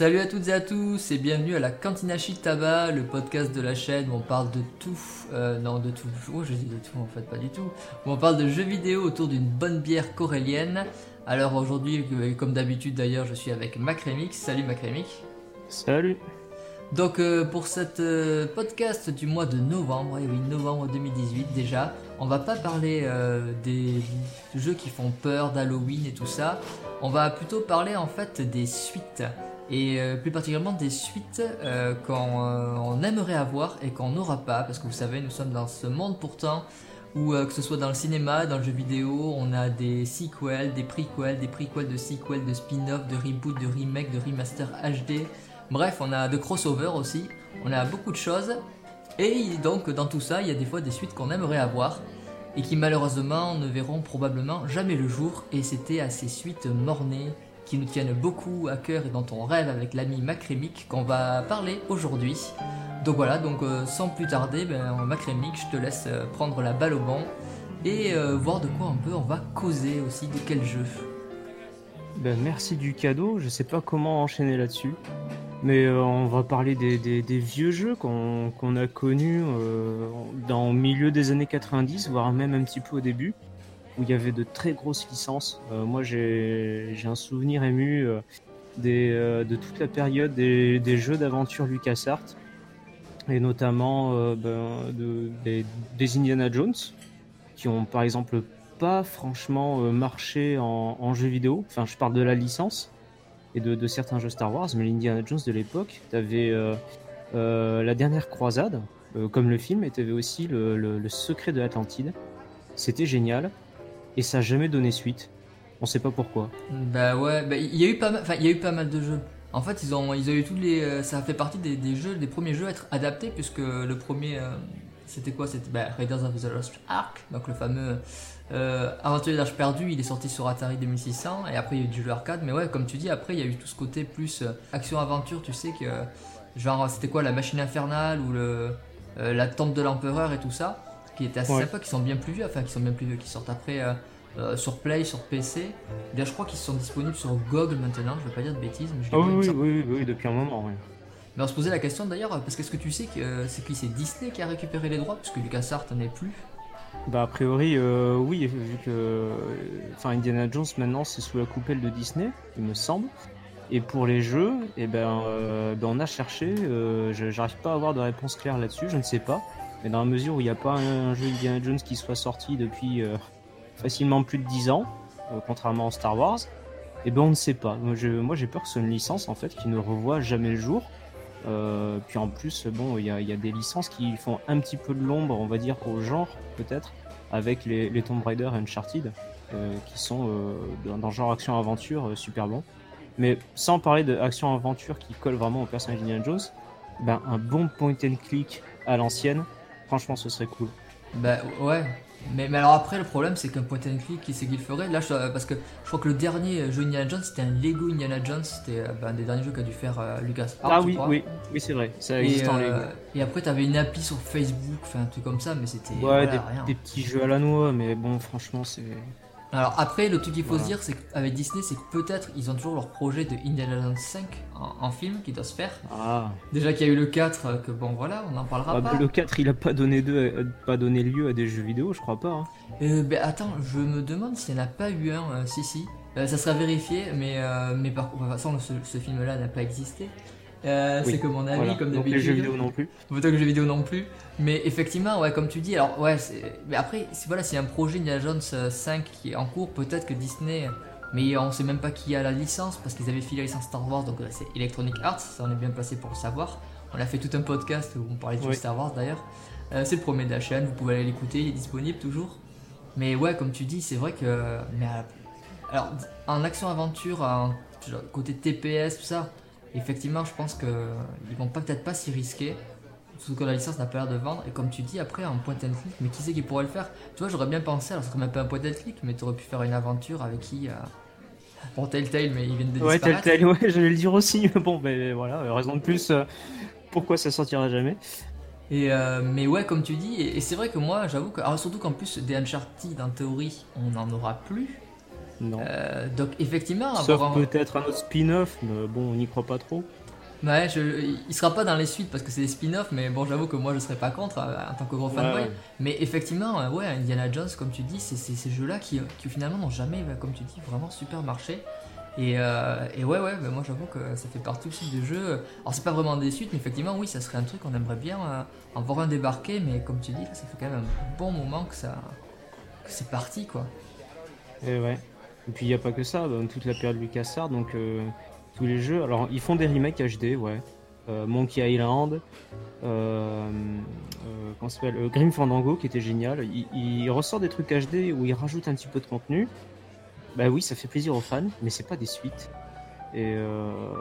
Salut à toutes et à tous et bienvenue à la Cantinachi Tabac, le podcast de la chaîne où on parle de tout, euh, non de tout, oh je dis de tout en fait pas du tout, où on parle de jeux vidéo autour d'une bonne bière corélienne. Alors aujourd'hui, euh, comme d'habitude d'ailleurs, je suis avec Macremix. Salut Macremix. Salut. Donc euh, pour cette euh, podcast du mois de novembre, et oui novembre 2018 déjà, on va pas parler euh, des jeux qui font peur, d'Halloween et tout ça. On va plutôt parler en fait des suites et euh, plus particulièrement des suites euh, qu'on euh, aimerait avoir et qu'on n'aura pas parce que vous savez nous sommes dans ce monde pourtant où que ce soit dans le cinéma, dans le jeu vidéo, on a des sequels, des prequels, des prequels de sequels, de spin-off, de reboot, de remake, de remaster HD. Bref, on a de crossover aussi, on a beaucoup de choses. Et donc dans tout ça, il y a des fois des suites qu'on aimerait avoir et qui malheureusement ne verront probablement jamais le jour. Et c'était à ces suites mornées qui nous tiennent beaucoup à cœur et dont on rêve avec l'ami Macrémic qu'on va parler aujourd'hui. Donc voilà, donc euh, sans plus tarder, ben, Macrémic, je te laisse euh, prendre la balle au bon et euh, voir de quoi un peu on va causer aussi, de quel jeu. Ben, merci du cadeau. Je sais pas comment enchaîner là-dessus. Mais euh, on va parler des, vieux jeux qu'on a connus euh, dans milieu des années 90, voire même un petit peu au début, où il y avait de très grosses licences. Euh, moi, j'ai un souvenir ému euh, euh, de toute la période des, jeux d'aventure LucasArts, et notamment ben, de- des, Indiana Jones, qui ont par exemple pas franchement marché en, en jeu vidéo. Enfin, je parle de la licence et de, certains jeux Star Wars, mais l'Indiana Jones de l'époque, euh, euh, la dernière croisade, comme le film, et t'avais aussi le, le- le secret de l'Atlantide. C'était génial, et ça a jamais donné suite. On sait pas pourquoi. Bah ouais, bah, il y a eu pas mal, y a eu pas mal de jeux. En fait, ils ont, ils ont eu tous les, euh, ça fait partie des, des jeux, des premiers jeux à être adaptés puisque le premier, euh, c'était quoi? C'était bah, Raiders of the Lost Ark, donc le fameux euh, Aventurier d'Arche perdu. Il est sorti sur Atari 2600 et après il y a eu du jeu arcade. Mais ouais, comme tu dis, après il y a eu tout ce côté plus euh, action aventure. Tu sais que genre c'était quoi? La machine infernale ou le la tombe de l'empereur et tout ça, qui était assez Ouais. sympa, qui sont bien plus vieux, enfin qui sont bien plus vieux, qui sortent après. euh, euh, sur Play, sur PC. Bien, je crois qu'ils sont disponibles sur GOG maintenant, je vais pas dire de bêtises, mais je Ah oui, oui, oui, oui, oui, depuis un moment. oui. Mais on se posait la question d'ailleurs, parce qu'est-ce que tu sais que euh, c'est qui c'est Disney qui a récupéré les droits, puisque LucasArts n'en est plus. Bah a priori euh, oui vu que enfin Indiana Jones maintenant c'est sous la coupelle de Disney il me semble et pour les jeux et ben, euh, ben, on a cherché j'arrive pas à avoir de réponse claire là-dessus je ne sais pas mais dans la mesure où il n'y a pas un, jeu Indiana Jones qui soit sorti depuis euh, facilement plus de 10 ans euh, contrairement à Star Wars et ben on ne sait pas moi j'ai peur que ce soit une licence en fait qui ne revoit jamais le jour euh, puis en plus, bon, il y a, des licences qui font un petit peu de l'ombre, on va dire, au genre, peut-être, avec les, Tomb Raider et Uncharted, qui sont dans, dans genre action-aventure super bons. Mais sans parler de action-aventure qui colle vraiment au personnage d'Indiana Jones, ben, un bon point and click à l'ancienne, franchement, ce serait cool. Bah ouais. Mais, mais alors après, le problème c'est qu'un point and click, qui c'est qu'il ferait Là, je, parce que je crois que le dernier jeu Indiana Jones c'était un Lego Indiana Jones, c'était euh, bah, un des derniers jeux qu'a dû faire euh, Lucas. Ah oui, oui, oui, c'est vrai, ça Et, existe en euh, Lego. et après, t'avais une appli sur Facebook, enfin un truc comme ça, mais c'était Ouais, voilà, des, rien. des petits jeux à la noix, mais bon, franchement, c'est. Alors après, le truc qu'il faut Voilà. se dire, c'est qu'avec Disney, c'est que peut-être ils ont toujours leur projet de Indiana Jones 5 en, en film qui doit se faire. Ah, Déjà qu'il y a eu le 4, euh, que bon voilà, on n'en parlera Ah, pas. bah, le 4, il a pas donné, deux, euh, pas donné lieu à des jeux vidéo, je crois pas. hein. Euh, ben attends, je me demande s'il n'y en a pas eu un, euh, si si. Euh, ça sera vérifié, mais, euh, mais par contre, de toute façon, ce, ce film-là n'a pas existé. Euh, Oui, C'est que mon avis, Voilà. comme Donc d'habitude. les jeux vidéo non plus. Autant que les jeux vidéo non plus. Mais effectivement, ouais, comme tu dis, alors ouais, mais après, voilà, s'il y a un projet Indiana Jones euh, 5 qui est en cours, peut-être que Disney, mais on sait même pas qui a la licence parce qu'ils avaient filé la licence Star Wars, donc euh, c'est Electronic Arts, ça on est bien placé pour le savoir. On a fait tout un podcast où on parlait de Oui. Star Wars d'ailleurs. Euh, c'est le premier de la chaîne, vous pouvez aller l'écouter, il est disponible toujours. Mais ouais, comme tu dis, c'est vrai que. Mais euh, alors, en action-aventure, en côté TPS, tout ça, effectivement, je pense que ils vont pas peut-être pas s'y risquer. Surtout que la licence n'a pas l'air de vendre. Et comme tu dis, après, en point and click, mais qui c'est qui pourrait le faire? Tu vois, j'aurais bien pensé, alors c'est même pas un point and click, mais tu aurais pu faire une aventure avec qui euh... Bon, Telltale, mais ils viennent de Ouais, disparaître. tel tel, ouais, j'allais le dire aussi. mais Bon, ben voilà, raison de plus, euh, pourquoi ça sortira jamais? Et euh, mais ouais, comme tu dis, et, et c'est vrai que moi, j'avoue que, alors surtout qu'en plus des Uncharted, en théorie, on n'en aura plus. Non. Euh, donc effectivement, Sauf avoir peut-être un autre spin-off, mais bon, on n'y croit pas trop. Ouais, je- il sera pas dans les suites parce que c'est des spin-offs, mais bon, j'avoue que moi je serais pas contre euh, en tant que gros fanboy. Ouais. Mais effectivement, euh, ouais, Indiana Jones, comme tu dis, c'est ces jeux-là qui, qui finalement n'ont jamais, bah, comme tu dis, vraiment super marché. Et, euh, et ouais, ouais, bah, moi j'avoue que ça fait partie aussi des jeux. Alors c'est pas vraiment des suites, mais effectivement, oui, ça serait un truc qu'on aimerait bien euh, en voir un débarquer, mais comme tu dis, là, ça fait quand même un bon moment que ça que c'est parti quoi. Et ouais. Et puis il n'y a pas que ça, dans toute la période LucasArts, donc euh, tous les jeux. Alors ils font des remakes HD, ouais. Euh, Monkey Island, euh, euh, s'appelle euh, Grim Fandango qui était génial. Il, ressort des trucs HD où il rajoute un petit peu de contenu. Bah oui, ça fait plaisir aux fans, mais c'est pas des suites. Et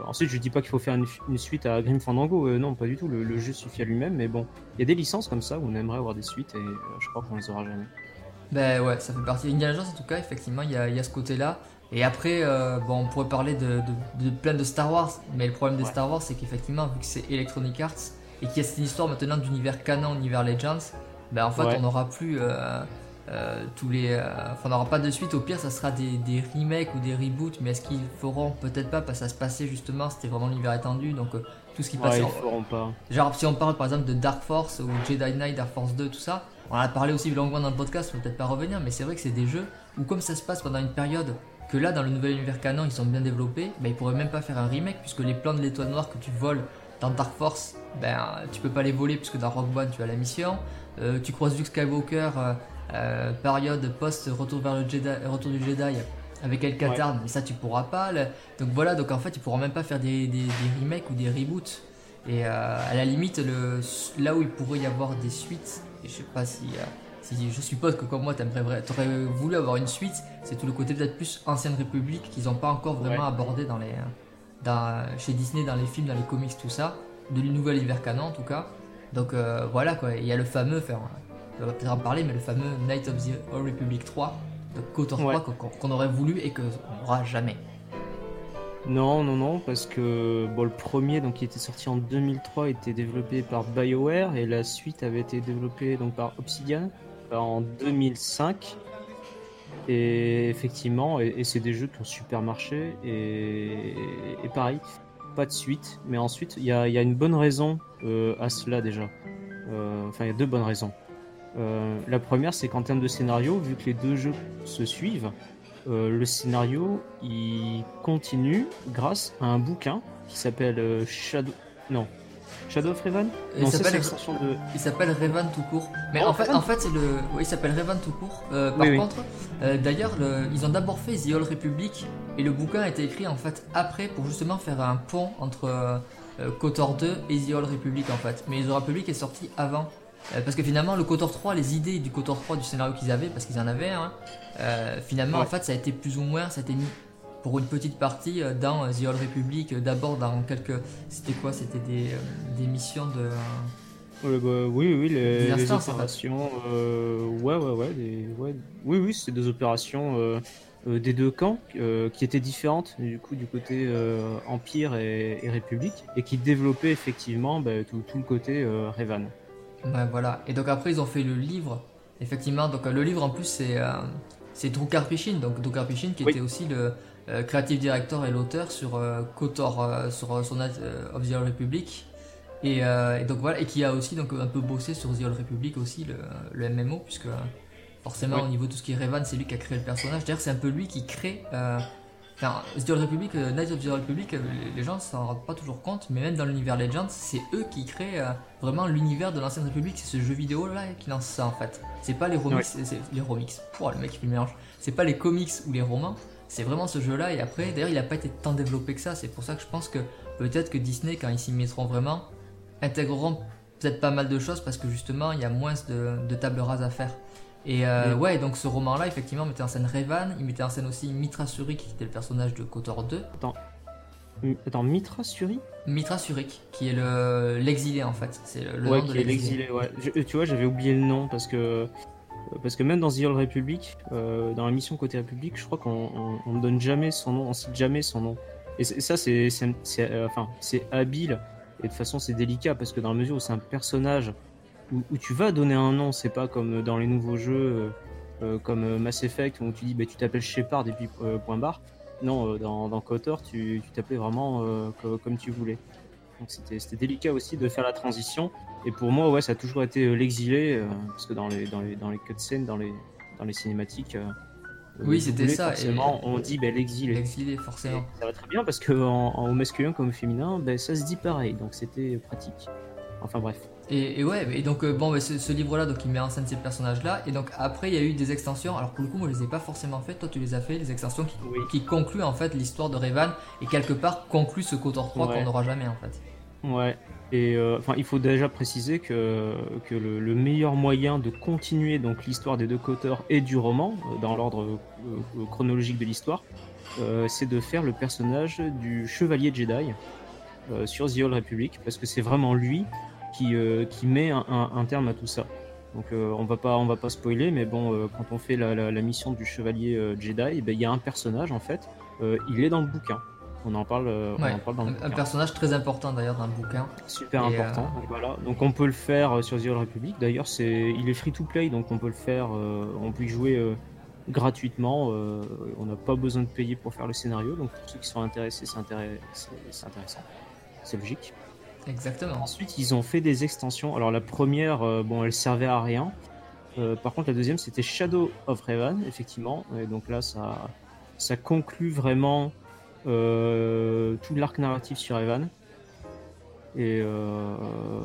ensuite, je dis pas qu'il faut faire une, suite à Grim Fandango, non, pas du tout. Le, le jeu suffit à lui-même, mais bon, il y a des licences comme ça où on aimerait avoir des suites et je crois qu'on les aura jamais. Ben ouais, ça fait partie. Indiana Jones, en tout cas, effectivement, il y a, y a ce côté-là. Et après, euh, bon, on pourrait parler de, de, de plein de Star Wars, mais le problème des Ouais. Star Wars, c'est qu'effectivement, vu que c'est Electronic Arts et qu'il y a cette histoire maintenant d'univers canon, univers Legends, ben en fait, Ouais. on n'aura plus euh, euh, tous les. euh, Enfin, on n'aura pas de suite. Au pire, ça sera des, des remakes ou des reboots, mais est-ce qu'ils feront? Peut-être pas, parce que ça se passait justement, c'était vraiment l'univers étendu, donc euh, tout ce qui Ouais, passait. ils en- feront pas. Genre si on parle par exemple de Dark Force ou Jedi Knight, Dark Force 2, tout ça, on en a parlé aussi longuement dans le podcast, on va peut-être pas revenir, mais c'est vrai que c'est des jeux où comme ça se passe pendant une période que là dans le nouvel univers canon ils sont bien développés, ben ils pourraient même pas faire un remake puisque les plans de l'étoile noire que tu voles dans Dark Force, ben tu peux pas les voler puisque dans Rogue One tu as la mission, Euh, tu croises Luke Skywalker, euh, euh, période post retour vers le Jedi, retour du Jedi avec El Katarn, mais ça tu pourras pas. le- Donc voilà, donc en fait ils pourront même pas faire des, des- des remakes ou des reboots. Et à la limite, le, là où il pourrait y avoir des suites, je sais pas si, euh, si je suppose que comme moi t'aimerais- t'aurais voulu avoir une suite, c'est tout le côté peut-être plus ancienne République qu'ils n'ont pas encore vraiment Ouais. abordé dans les, euh, dans, chez Disney, dans les films, dans les comics, tout ça, de nouvel univers canon en tout cas. Donc euh, voilà quoi, il y a le fameux, enfin, on va peut-être en parler, mais le fameux Night of the Old Republic 3, de KOTOR Ouais. 3 qu'on qu'on aurait voulu et qu'on n'aura jamais. Non, non, non, parce que bon, le premier, donc qui était sorti en 2003, était développé par BioWare et la suite avait été développée donc par Obsidian en 2005. Et effectivement, et, c'est des jeux qui ont super marché et, pareil, pas de suite. Mais ensuite, il y y a une bonne raison euh, à cela déjà. Euh, Enfin, il y a deux bonnes raisons. Euh, la première, c'est qu'en termes de scénario, vu que les deux jeux se suivent, euh, le scénario il continue grâce à un bouquin qui s'appelle euh, Shadow. Non. Shadow of Revan? Il Non, ça, s'appelle l'extension de. Il s'appelle Revan tout court. Mais Oh, en fait, en fait, c'est le. Oui, il s'appelle Revan tout court. Euh, par Oui, oui. contre, euh, d'ailleurs, le- ils ont d'abord fait The Old Republic et le bouquin a été écrit en fait après pour justement faire un pont entre KOTOR 2 et The Old Republic en fait. Mais The Old Republic est sorti avant. Euh, parce que finalement, le KOTOR 3, les idées du KOTOR 3 du scénario qu'ils avaient, parce qu'ils en avaient, un, euh, finalement, Ouais. en fait, ça a été plus ou moins, ça a été mis pour une petite partie euh, dans The Old Republic, d'abord dans quelques. C'était quoi C'était des, des missions de. euh, bah, oui, oui, les, Des les instances, en fait. opérations. euh, ouais, ouais, ouais, des- ouais. Oui, oui, c'est des opérations euh, des deux camps qui étaient différentes, du coup, du côté Empire et, et République, et qui développaient effectivement bah, tout, tout le côté Revan. Ouais, voilà. Et donc après, ils ont fait le livre. Effectivement, donc euh, le livre en plus, c'est euh, c'est Drew Karpyshyn. Donc Drew Karpyshyn qui Oui. était aussi le euh, creative director et l'auteur sur euh, KOTOR, euh, sur euh, son euh, of the Old Republic. Et, et donc voilà, et qui a aussi donc un peu bossé sur The Old Republic aussi, le, le MMO, puisque forcément Oui. au niveau de tout ce qui est Revan, c'est lui qui a créé le personnage. D'ailleurs, c'est un peu lui qui crée. Enfin, The Old Republic, euh, Knights of the Old Republic, euh, les- gens s'en rendent pas toujours compte, mais même dans l'univers Legends, c'est eux qui créent euh, vraiment l'univers de l'ancienne République. C'est ce jeu vidéo là qui lance ça en fait. C'est pas les remix, Ouais. les remix. Pouah, le mec le mélange. C'est pas les comics ou les romans, c'est vraiment ce jeu là. Et après, d'ailleurs, il a pas été tant développé que ça. C'est pour ça que je pense que peut-être que Disney, quand ils s'y mettront vraiment, intégreront peut-être pas mal de choses parce que justement, il y a moins de, de tables rases à faire. Et euh, ouais, donc ce roman-là, effectivement, mettait en scène Revan, il mettait en scène aussi Mitra Surik, qui était le personnage de KOTOR 2. M- Attends, Mitra Suri? Mitra Surik, qui est le- l'exilé en fait. C'est le, le Ouais, nom de qui est l'exilé, ouais. Je- tu vois, j'avais oublié le nom parce que. euh, Parce que même dans The Old Republic, euh, dans la mission côté République, je crois qu'on on, on ne donne jamais son nom, on cite jamais son nom. Et, ça, c'est euh, enfin, c'est habile et de toute façon, c'est délicat parce que dans la mesure où c'est un personnage où, où tu vas donner un nom, c'est pas comme dans les nouveaux jeux, euh, comme Mass Effect où tu dis bah, tu t'appelles Shepard et puis point barre. Non, dans, dans KOTOR, tu t'appelais vraiment comme tu voulais. Donc c'était délicat aussi de faire la transition. Et pour moi, ouais, ça a toujours été l'exilé, parce que dans les, dans les, dans les cutscenes, dans les, dans les cinématiques, oui, c'était ça. Forcément, on dit ben, l'exilé. L'exilé, forcément. ça va très bien parce que en, masculin comme au féminin, ben, ça se dit pareil, donc c'était pratique. Enfin bref. Et, ouais, et donc euh, bon, ce, livre-là, donc il met en scène ces personnages-là, et donc après il y a eu des extensions. Alors pour le coup, moi je les ai pas forcément faites. Toi, tu les as fait, les extensions qui, qui concluent en fait l'histoire de Revan et quelque part concluent ce KOTOR 3 qu'on n'aura jamais en fait. Ouais. Et euh, enfin, il faut déjà préciser que, que le, meilleur moyen de continuer donc l'histoire des deux Coteurs et du roman euh, dans l'ordre chronologique de l'histoire, c'est de faire le personnage du chevalier Jedi sur The Old Republic parce que c'est vraiment lui qui, qui met un, terme à tout ça. Donc on va pas on va pas spoiler, mais bon, quand on fait la, la, mission du chevalier Jedi, eh ben, il y a un personnage en fait, il est dans le bouquin. On en parle, euh, on en parle dans le un, personnage très important d'ailleurs dans le bouquin. Super important. Euh, voilà. Donc on peut le faire euh, sur The Old Republic. D'ailleurs, c'est, il est free to play, donc on peut le faire. on peut y jouer gratuitement. on n'a pas besoin de payer pour faire le scénario. Donc pour ceux qui sont intéressés, c'est, intéressant. C'est logique. Exactement. Ensuite, ils ont fait des extensions. Alors la première, bon, elle servait à rien. par contre, la deuxième, c'était Shadow of Raven, effectivement. Et donc là, ça, ça conclut vraiment euh, tout l'arc narratif sur Evan. Et euh,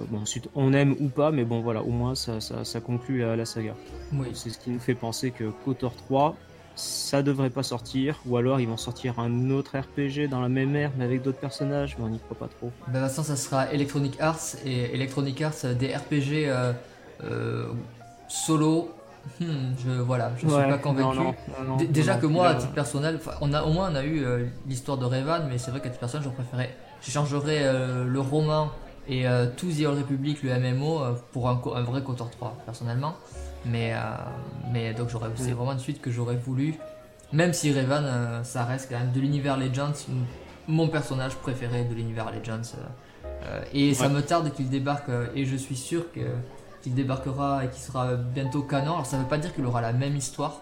bon, ensuite, on aime ou pas, mais bon, voilà, au moins ça, ça, conclut la, saga. Oui. C'est ce qui nous fait penser que KOTOR 3, ça devrait pas sortir, ou alors ils vont sortir un autre RPG dans la même ère, mais avec d'autres personnages, mais on n'y croit pas trop. Ben, toute façon, ça sera Electronic Arts, et Electronic Arts, des RPG euh, solo, Hmm, je voilà, je suis pas convaincu. déjà que moi, à titre personnel, on a au moins on a eu euh, l'histoire de Revan, mais c'est vrai qu'à titre personnel, je préférais, j'échangerais euh, le roman et euh, tout The Old Republic, le MMO, pour un, un, vrai KOTOR 3 personnellement. Mais mais donc j'aurais, c'est vraiment une suite que j'aurais voulu, même si Revan, ça reste quand même de l'univers Legends, mon personnage préféré de l'univers Legends. et ça me tarde qu'il débarque, et je suis sûr que qu'il débarquera et qui sera bientôt canon. Alors ça veut pas dire qu'il aura la même histoire,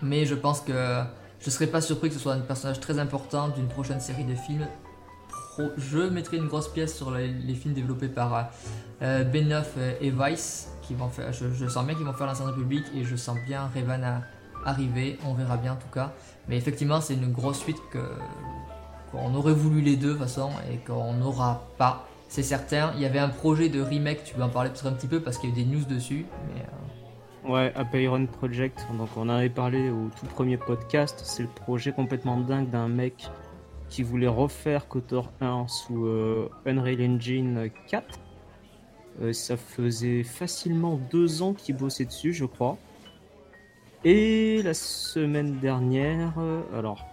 mais je pense que je serais pas surpris que ce soit un personnage très important d'une prochaine série de films. Je mettrai une grosse pièce sur les, films développés par euh, Benoff et Weiss, qui vont faire. Je, sens bien qu'ils vont faire l'Ancien République et je sens bien Revan arriver. On verra bien en tout cas. Mais effectivement, c'est une grosse suite que qu'on aurait voulu les deux de toute façon et qu'on n'aura pas c'est certain. Il y avait un projet de remake, tu veux en parler peut-être un petit peu parce qu'il y a eu des news dessus. Mais, euh... Ouais, Apeiron Project, donc on en avait parlé au tout premier podcast. C'est le projet complètement dingue d'un mec qui voulait refaire KOTOR 1 sous euh, Unreal Engine 4. Euh, ça faisait facilement deux ans qu'il bossait dessus, je crois. Et la semaine dernière, euh, alors,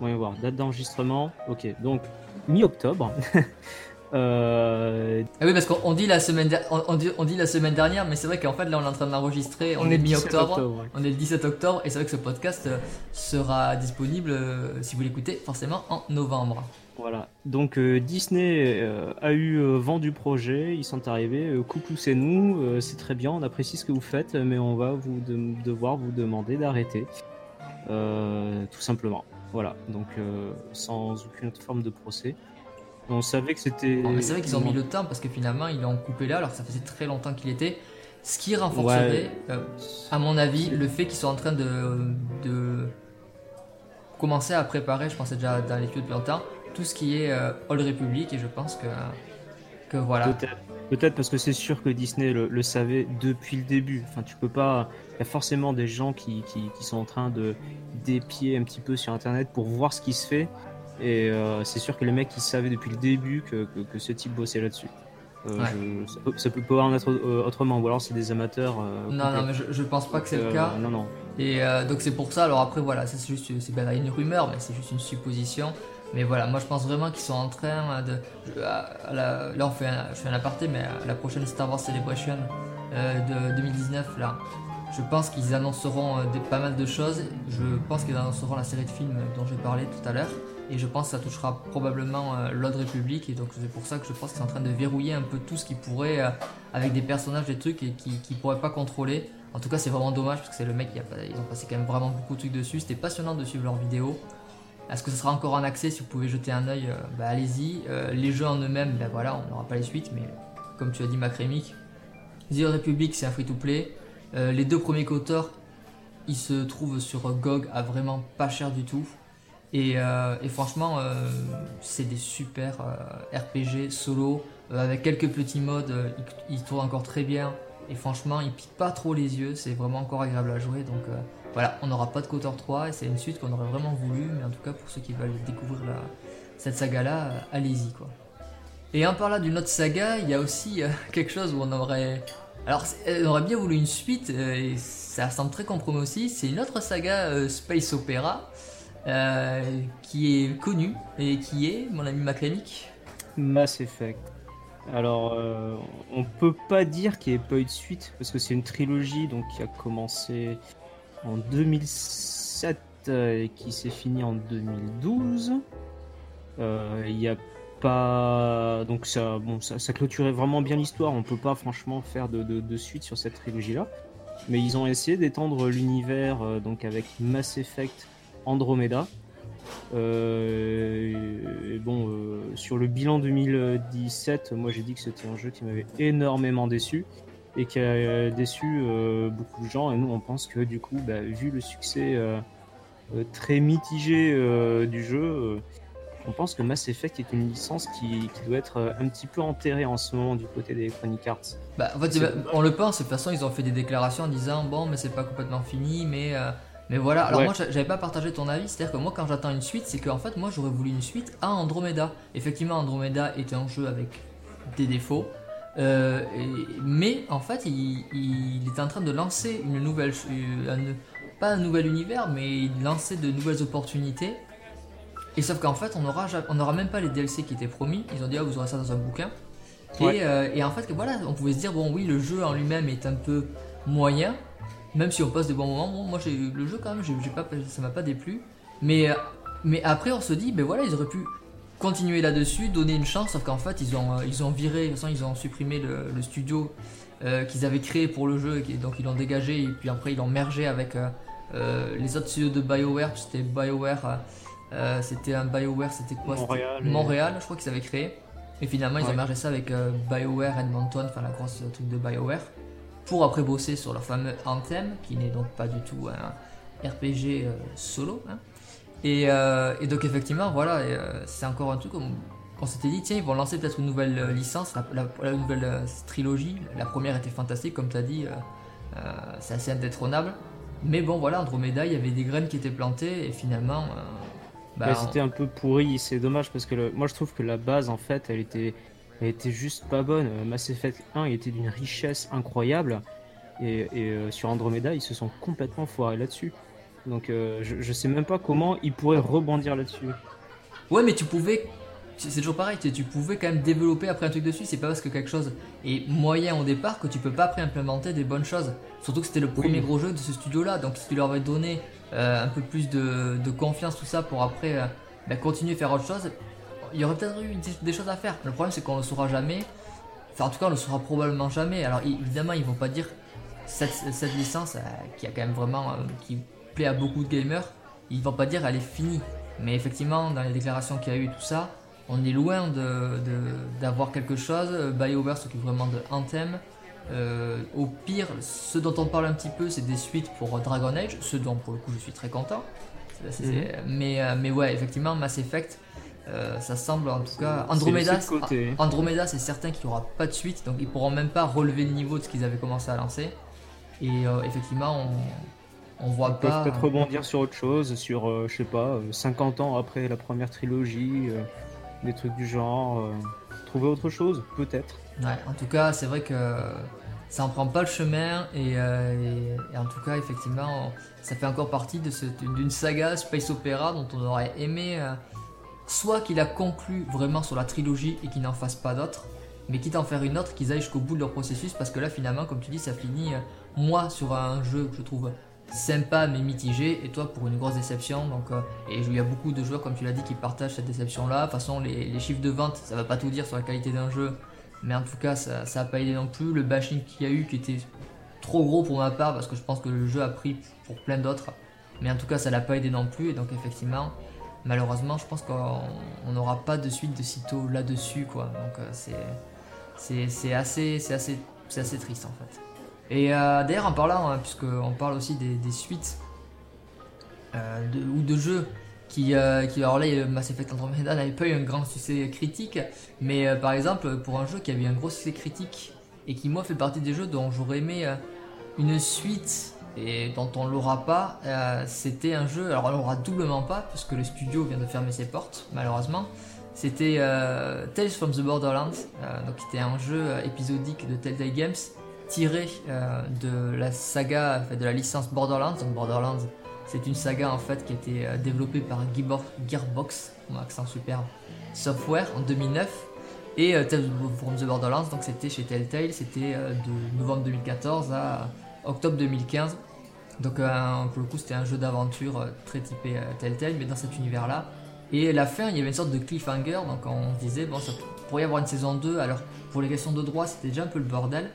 voyons voir, date d'enregistrement, ok, donc mi-octobre, Euh... Ah oui, parce qu'on dit la semaine, on, dit, on dit la semaine dernière, mais c'est vrai qu'en fait là on est en train d'enregistrer, on, est, mi-octobre, on est le 17 octobre, et c'est vrai que ce podcast euh, sera disponible euh, si vous l'écoutez forcément en novembre. Voilà, donc euh, Disney a eu vent du projet, ils sont arrivés, coucou c'est nous, c'est très bien, on apprécie ce que vous faites, mais on va vous devoir vous demander d'arrêter, tout simplement. Voilà, donc sans aucune autre forme de procès. On savait que c'était. C'est vrai qu'ils ont mis le temps parce que finalement ils l'ont coupé là alors que ça faisait très longtemps qu'il était. Ce qui renforcerait, euh, à mon avis, le fait qu'ils soient en train de, de, commencer à préparer, je pensais déjà dans les tuyaux depuis longtemps, tout ce qui est euh, Old Republic et je pense que, que voilà. Peut-être parce que c'est sûr que Disney le, savait depuis le début. Enfin, tu peux pas. Il y a forcément des gens qui, qui, qui, sont en train de dépier un petit peu sur Internet pour voir ce qui se fait. Et euh, c'est sûr que les mecs ils savaient depuis le début que, que, ce type bossait là-dessus. Euh, ça, peut, pas en être euh, autrement, ou alors c'est des amateurs. non, non, mais je, je pense pas que c'est le cas. Non, non. Et donc c'est pour ça. Alors après, voilà, c'est juste, c'est ben, une rumeur, mais c'est juste une supposition. Mais voilà, moi je pense vraiment qu'ils sont en train de. là, on fait un, je fais un aparté, mais à la prochaine Star Wars Celebration de 2019, là, je pense qu'ils annonceront pas mal de choses. Je pense qu'ils annonceront la série de films dont j'ai parlé tout à l'heure. Et je pense que ça touchera probablement euh, l'Ordre République. Et donc c'est pour ça que je pense qu'ils sont en train de verrouiller un peu tout ce qui pourrait, euh, avec des personnages, des trucs et qui pourraient pas contrôler. En tout cas, c'est vraiment dommage parce que c'est le mec ils ont passé quand même vraiment beaucoup de trucs dessus. C'était passionnant de suivre leurs vidéos. Est-ce que ce sera encore en accès? Si vous pouvez jeter un oeil, bah, allez-y. les jeux en eux-mêmes, ben voilà, on n'aura pas les suites, mais comme tu as dit, Macrémic, The Republic, c'est un free-to-play. les deux premiers auteurs, ils se trouvent sur GOG à vraiment pas cher du tout. Et, franchement, c'est des super RPG solo avec quelques petits modes. ils, ils tournent encore très bien. Et franchement, il pique pas trop les yeux, c'est vraiment encore agréable à jouer. Donc euh, voilà, on n'aura pas de Cotor 3 et c'est une suite qu'on aurait vraiment voulu. Mais en tout cas, pour ceux qui veulent découvrir cette saga-là, euh, allez-y quoi. Et en parlant d'une autre saga, il y a aussi euh, quelque chose où on aurait. Alors, on aurait bien voulu une suite, et ça semble très compromis aussi. C'est une autre saga Space Opera qui est connue et qui est, mon ami Maclanic Mass Effect. Alors, euh, on peut pas dire qu'il n'y ait pas eu de suite, parce que c'est une trilogie donc, qui a commencé en 2007 euh, et qui s'est finie en 2012. Euh, il n'y a pas. Donc, ça, bon, ça, clôturait vraiment bien l'histoire. On peut pas franchement faire de, de suite sur cette trilogie-là. Mais ils ont essayé d'étendre l'univers donc avec Mass Effect Andromeda. Euh, bon, euh, sur le bilan 2017, moi j'ai dit que c'était un jeu qui m'avait énormément déçu et qui a déçu euh, beaucoup de gens. Et nous, on pense que du coup, bah, vu le succès très mitigé du jeu, on pense que Mass Effect est une licence qui, doit être un petit peu enterrée en ce moment du côté des Chronic Arts. Bah, en fait, on le pense, de toute façon, ils ont fait des déclarations en disant bon, mais c'est pas complètement fini, mais mais voilà, alors moi j'avais pas partagé ton avis, c'est-à-dire que moi quand j'attends une suite, c'est qu'en fait moi j'aurais voulu une suite à Andromeda. Effectivement, Andromeda était un jeu avec des défauts, euh, mais en fait il, il, est en train de lancer une nouvelle, pas un nouvel univers, mais il lançait de nouvelles opportunités. Et sauf qu'en fait on aura, on aura même pas les DLC qui étaient promis, ils ont dit ah vous aurez ça dans un bouquin. Et, euh, et en fait voilà, on pouvait se dire bon oui le jeu en lui-même est un peu moyen, même si on passe des bons moments, moi j'ai le jeu quand même, j'ai pas, ça m'a pas déplu. Mais, euh, mais après on se dit, ben voilà, ils auraient pu continuer là-dessus, donner une chance, sauf qu'en fait ils ont, euh, ils ont viré, de toute façon ils ont supprimé le, studio euh, qu'ils avaient créé pour le jeu, et donc ils l'ont dégagé et puis après ils l'ont mergé avec les autres studios de BioWare, c'était BioWare, c'était un BioWare, c'était quoi Montréal. Montréal, je crois qu'ils avaient créé. Et finalement ils ont mergé ça avec BioWare Edmonton, enfin la grosse truc de BioWare pour après bosser sur leur fameux Anthem, qui n'est donc pas du tout un RPG euh, solo. Hein. Euh, et, donc effectivement, voilà, euh, c'est encore un truc où on s'était dit, tiens, ils vont lancer peut-être une nouvelle licence, la, nouvelle trilogie. La première était fantastique, comme tu as dit, c'est assez indétrônable. Mais bon, voilà, Andromeda, il y avait des graines qui étaient plantées, et finalement... Bah, c'était un peu pourri, c'est dommage, parce que moi je trouve que la base, en fait, elle était elle était juste pas bonne. Euh, Mass Effect 1 il était d'une richesse incroyable. Et, euh, sur Andromeda, ils se sont complètement foirés là-dessus. Donc euh, je, sais même pas comment ils pourraient rebondir là-dessus. Ouais, mais tu pouvais. C'est toujours pareil, tu, pouvais quand même développer après un truc dessus. C'est pas parce que quelque chose est moyen au départ que tu peux pas après implémenter des bonnes choses. Surtout que c'était le premier gros jeu de ce studio-là. Donc si tu leur avais donné un peu plus de, confiance, tout ça, pour après bah, continuer à faire autre chose, il y aurait peut-être eu des choses à faire. Le problème, c'est qu'on le saura jamais. Enfin, en tout cas, on le saura probablement jamais. Alors, évidemment, ils vont pas dire cette, cette licence euh, qui a quand même vraiment. Euh, qui plaît à beaucoup de gamers. Ils vont pas dire elle est finie. Mais effectivement, dans les déclarations qu'il y a eu, tout ça, on est loin d'avoir de, quelque chose. BioWare s'occupe vraiment de Anthem. Euh, au pire, ce dont on parle un petit peu, c'est des suites pour Dragon Age, ce dont pour le coup je suis très content. Mhm. mais, mais ouais, effectivement, Mass Effect, euh, ça semble en tout cas. Andromeda, Andromeda c'est certain qu'il n'y aura pas de suite, donc ils pourront même pas relever le niveau de ce qu'ils avaient commencé à lancer. Et euh, effectivement, on, on voit ils pas. peuvent peut-être rebondir sur autre chose, sur, euh, je sais pas, 50 ans après la première trilogie, des trucs du genre. trouver autre chose, peut-être. Ouais, en tout cas, c'est vrai que ça en prend pas le chemin, et, et en tout cas, effectivement, ça fait encore partie d'une saga Space Opera dont on aurait aimé soit qu'il a conclu vraiment sur la trilogie et qu'il n'en fasse pas d'autres, mais quitte à en faire une autre, qu'ils aillent jusqu'au bout de leur processus, parce que là finalement, comme tu dis, ça finit, euh, moi, sur un jeu que je trouve sympa mais mitigé, et toi pour une grosse déception. Donc, euh, et il y a beaucoup de joueurs, comme tu l'as dit, qui partagent cette déception-là. De toute façon, les, chiffres de vente, ça va pas tout dire sur la qualité d'un jeu, mais en tout cas, ça n'a pas aidé non plus. Le bashing qu'il y a eu, qui était trop gros pour ma part parce que je pense que le jeu a pris pour plein d'autres. Mais en tout cas, ça l'a pas aidé non plus. Et donc, effectivement, malheureusement, je pense qu'on n'aura pas de suite de sitôt là-dessus. quoi. Donc, c'est c'est assez, assez, assez triste en fait. Et euh, d'ailleurs, en parlant, hein, puisqu'on parle aussi des, suites euh, ou de jeux qui, euh, qui, alors là, Mass Effect Andromeda n'avait pas eu un grand succès critique, mais par exemple, pour un jeu qui avait eu un gros succès critique et qui, moi, fait partie des jeux dont j'aurais aimé une suite et dont on l'aura pas, c'était un jeu, alors on l'aura doublement pas, puisque le studio vient de fermer ses portes, malheureusement. C'était Tales from the Borderlands, donc qui était un jeu épisodique de Telltale Games tiré euh, de la saga, de la licence Borderlands. Donc Borderlands, c'est une saga en fait qui a été euh, développée par Gearbox, mon accent superbe, Software en 2009. Et euh, Tales from the Borderlands, donc c'était chez Telltale, c'était de novembre 2014 à octobre 2015. Donc pour le coup c'était un jeu d'aventure très typé Telltale, mais dans cet univers-là. Et la fin, il y avait une sorte de cliffhanger, donc on disait, bon, ça pourrait y avoir une saison 2. Alors pour les questions de droit, c'était déjà un peu le bordel.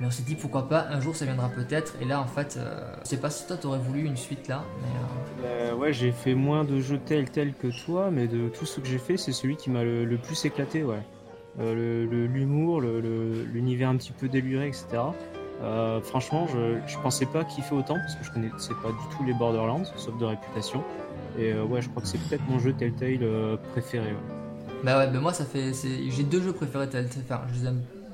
Mais on s'est dit pourquoi pas, un jour ça viendra peut-être. Et là en fait, euh, je sais pas si toi t'aurais voulu une suite là. Mais, euh, ouais, j'ai fait moins de jeux tel tel que toi, mais de tout ce que j'ai fait, c'est celui qui m'a le, plus éclaté, ouais. Euh, l'humour, l'univers un petit peu déluré, etc. franchement, je, pensais pas kiffer autant parce que je connaissais pas du tout les Borderlands, sauf de réputation. Et ouais, je crois que c'est peut-être mon jeu Telltale préféré. Bah ouais, bah moi ça fait. J'ai deux jeux préférés Telltale. Enfin,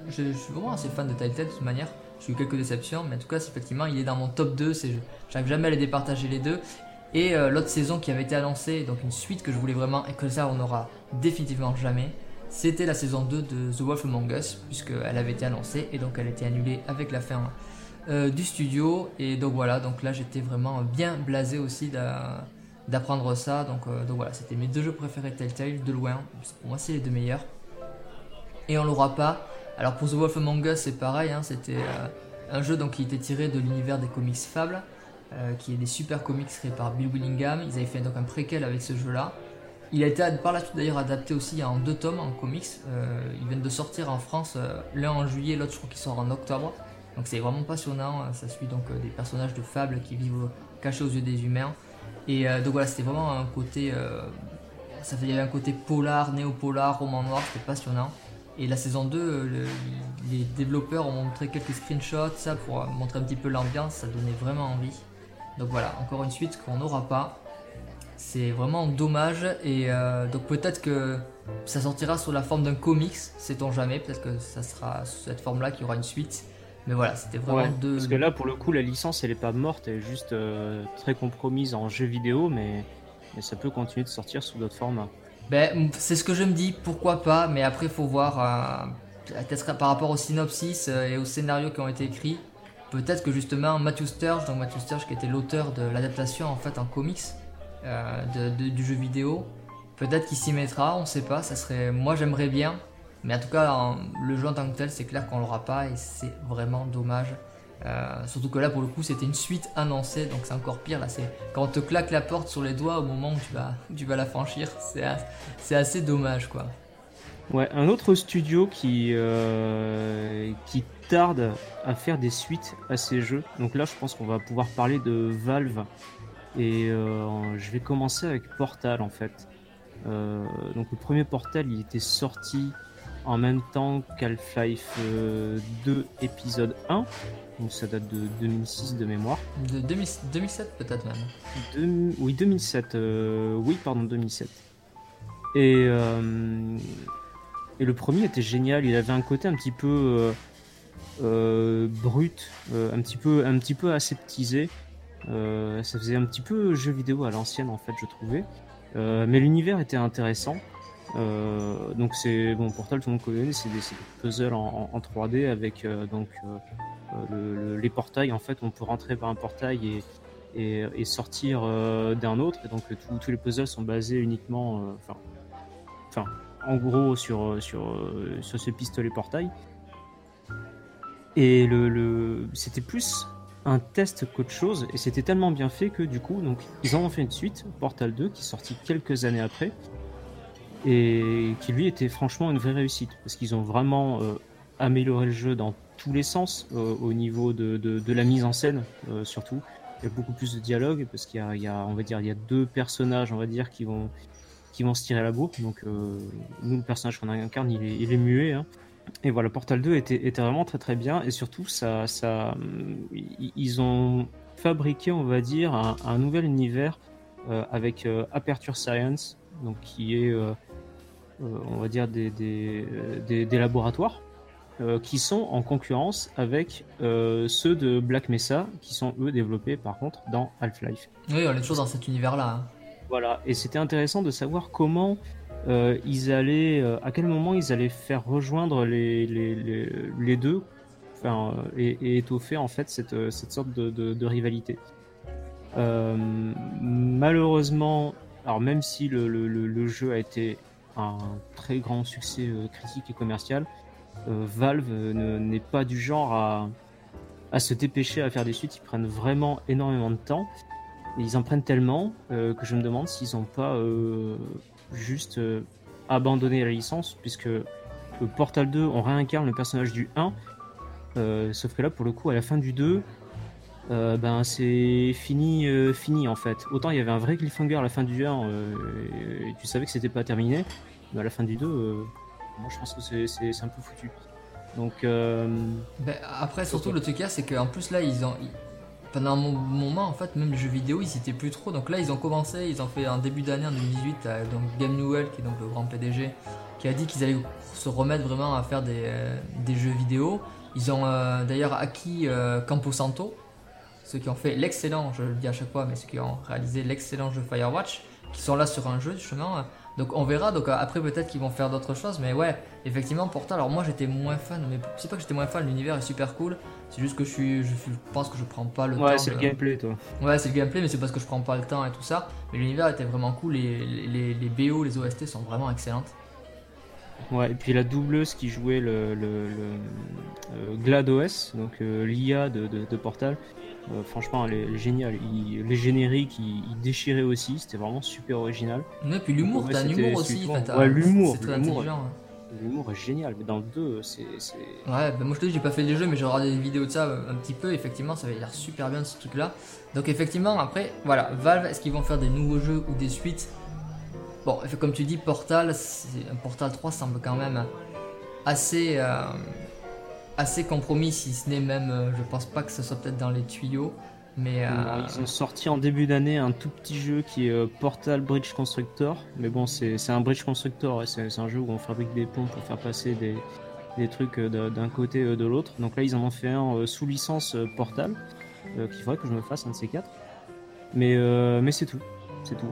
je suis vraiment assez fan de Telltale de toute manière. J'ai eu quelques déceptions, mais en tout cas, effectivement, il est dans mon top 2. J'arrive jamais à les départager les deux. Et euh, l'autre saison qui avait été annoncée, donc une suite que je voulais vraiment, et que ça, on n'aura définitivement jamais, c'était la saison 2 de The Wolf Among Us, puisqu'elle avait été annoncée, et donc elle a été annulée avec la fin euh, du studio. Et donc voilà, donc là, j'étais vraiment bien blasé aussi d'apprendre ça. Donc, euh, donc voilà, c'était mes deux jeux préférés Telltale, de loin. Pour moi, c'est les deux meilleurs. Et on l'aura pas alors pour The Wolf Among Us, c'est pareil, hein, c'était euh, un jeu donc, qui était tiré de l'univers des comics Fable, qui est des super comics créés par Bill Willingham. Ils avaient fait donc un préquel avec ce jeu-là. Il a été par la suite d'ailleurs adapté aussi en deux tomes en comics. Euh, ils viennent de sortir en France, l'un en juillet, l'autre je crois qu'il sort en octobre. Donc c'est vraiment passionnant. Ça suit donc des personnages de Fable qui vivent cachés aux yeux des humains. Et donc voilà, c'était vraiment un côté, ça il y avait un côté polar, néo-polar, roman noir, c'était passionnant. Et la saison 2, euh, les développeurs ont montré quelques screenshots, ça pour euh, montrer un petit peu l'ambiance, ça donnait vraiment envie. Donc voilà, encore une suite qu'on n'aura pas. C'est vraiment dommage et euh, donc peut-être que ça sortira sous la forme d'un comics, sait-on jamais, peut-être que ça sera sous cette forme-là qu'il y aura une suite. Mais voilà, c'était vraiment deux. Parce que là, pour le coup, la licence, elle est pas morte, elle est juste très compromise en jeu vidéo, mais, mais ça peut continuer de sortir sous d'autres formats. Ben, c'est ce que je me dis, pourquoi pas, mais après, il faut voir, euh, par rapport au synopsis euh, et aux scénarios qui ont été écrits, peut-être que justement Matthew Sturge, donc Matthew Sturge qui était l'auteur de l'adaptation en fait en comics euh, du jeu vidéo, peut-être qu'il s'y mettra, on sait pas, ça serait, moi j'aimerais bien, mais en tout cas, le jeu en tant que tel, c'est clair qu'on l'aura pas et c'est vraiment dommage. Euh, surtout que là, pour le coup, c'était une suite annoncée, donc c'est encore pire. Là, c'est quand on te claque la porte sur les doigts au moment où tu vas, tu vas la franchir. C'est assez dommage, quoi. Ouais, un autre studio qui, euh, qui tarde à faire des suites à ces jeux. Donc là, je pense qu'on va pouvoir parler de Valve. Et euh, je vais commencer avec Portal, en fait. donc le premier Portal, il était sorti en même temps qu'Half-Life 2 épisode 1. Donc ça date de 2006 de mémoire. De 2007 peut-être même. oui, 2007. Euh, oui, pardon, 2007. Et, euh, et le premier était génial. Il avait un côté un petit peu euh, brut, un, petit peu, un petit peu aseptisé. Ça faisait un petit peu jeu vidéo à l'ancienne en fait, je trouvais. mais l'univers était intéressant. donc c'est bon Portal tout le monde connaît c'est des, puzzles en, en, 3D avec donc euh, les portails, en fait, on peut rentrer par un portail et, sortir euh, d'un autre. Et donc, tous les puzzles sont basés uniquement, euh, enfin, en gros, sur, sur, sur ce pistolet portail. Et le, c'était plus un test qu'autre chose, et c'était tellement bien fait que du coup, donc, ils en ont fait une suite, Portal 2, qui est quelques années après, et qui lui était franchement une vraie réussite, parce qu'ils ont vraiment amélioré le jeu dans tous les sens au niveau de, de, la mise en scène, surtout. Il y a beaucoup plus de dialogue parce qu'il y, a, on va dire, il y a deux personnages, on va dire, qui vont, qui vont se tirer la bourre. Donc, nous, le personnage qu'on incarne, il est, il est muet. Hein. Et voilà, Portal 2 était, était, vraiment très très bien. Et surtout, ça, ça, ils ont fabriqué, on va dire, un, nouvel univers euh, avec euh, Aperture Science, donc qui est, euh, on va dire, des, des, des, laboratoires qui sont en concurrence avec ceux de Black Mesa, qui sont eux développés par contre dans Half-Life. Oui, on est toujours dans cet univers-là. Hein. Voilà, et c'était intéressant de savoir comment euh, ils allaient, euh, à quel moment ils allaient faire rejoindre les, les, les, deux enfin, euh, et, étoffer en fait cette, cette sorte de, de, rivalité. malheureusement, alors même si le, le, le, jeu a été un très grand succès critique et commercial, Valve n'est pas du genre à, à se dépêcher à faire des suites. Ils prennent vraiment énormément de temps. Et ils en prennent tellement que je me demande s'ils n'ont pas juste euh, abandonner la licence, puisque le Portal 2, on réincarne le personnage du 1, euh, sauf que là, pour le coup, à la fin du 2, euh, ben c'est fini, fini en fait. Autant il y avait un vrai cliffhanger à la fin du 1, et tu savais que c'était pas terminé, mais à la fin du 2, moi je pense que c'est un peu foutu. Donc. Ben, après, surtout, le truc, c'est qu'en plus là, ils ont pendant un moment, en fait, même les jeux vidéo, ils étaient plus trop. Donc là, ils ont commencé, ils ont fait un début d'année en 2018, donc Game Newell, qui est donc le grand PDG, qui a dit qu'ils allaient se remettre vraiment à faire des, euh, jeux vidéo. Ils ont euh, d'ailleurs acquis euh, Camposanto, ceux qui ont fait l'excellent, je le dis à chaque fois, mais ceux qui ont réalisé l'excellent jeu Firewatch, qui sont là sur un jeu justement. Donc on verra, donc après peut-être qu'ils vont faire d'autres choses, mais ouais, effectivement Portal, alors moi j'étais moins fan, mais c'est pas que j'étais moins fan, l'univers est super cool, c'est juste que je, suis, je pense que je prends pas le temps. Ouais, c'est le gameplay, toi. Ouais, c'est le gameplay, mais c'est parce que je prends pas le temps et tout ça. Mais l'univers était vraiment cool. Les, les, les, BO, les OST sont vraiment excellentes. Ouais, et puis la doubleuse qui jouait le, le, euh, GLaDOS, donc euh, l'IA de, de, Portal, euh, franchement, elle est géniale. les génériques, ils, déchiraient aussi, c'était vraiment super original. Ouais, puis l'humour, t'as un humour aussi. ouais, l'humour. C'est très intelligent. L'humour est génial, mais dans le 2, c'est. Ouais, bah moi je te dis, j'ai pas fait les jeux, mais j'ai regardé des vidéos de ça euh, un petit peu. Effectivement, ça avait l'air super bien ce truc-là. Donc, effectivement, après, voilà, Valve, est-ce qu'ils vont faire des nouveaux jeux ou des suites? Bon, comme tu dis, Portal, Portal 3 semble quand même assez, euh, assez compromis, si ce n'est même, euh, je pense pas que ce soit peut-être dans les tuyaux. Mais euh, Ils ont sorti en début d'année un tout petit jeu qui est euh, Portal Bridge Constructor. Mais bon, c'est un Bridge Constructor, c'est un jeu où on fabrique des ponts pour faire passer des, des trucs d'un côté de l'autre. Donc là, ils en ont fait un sous licence Portal, qu'il faudrait que je me fasse un de ces quatre. Mais, mais c'est tout. C'est tout.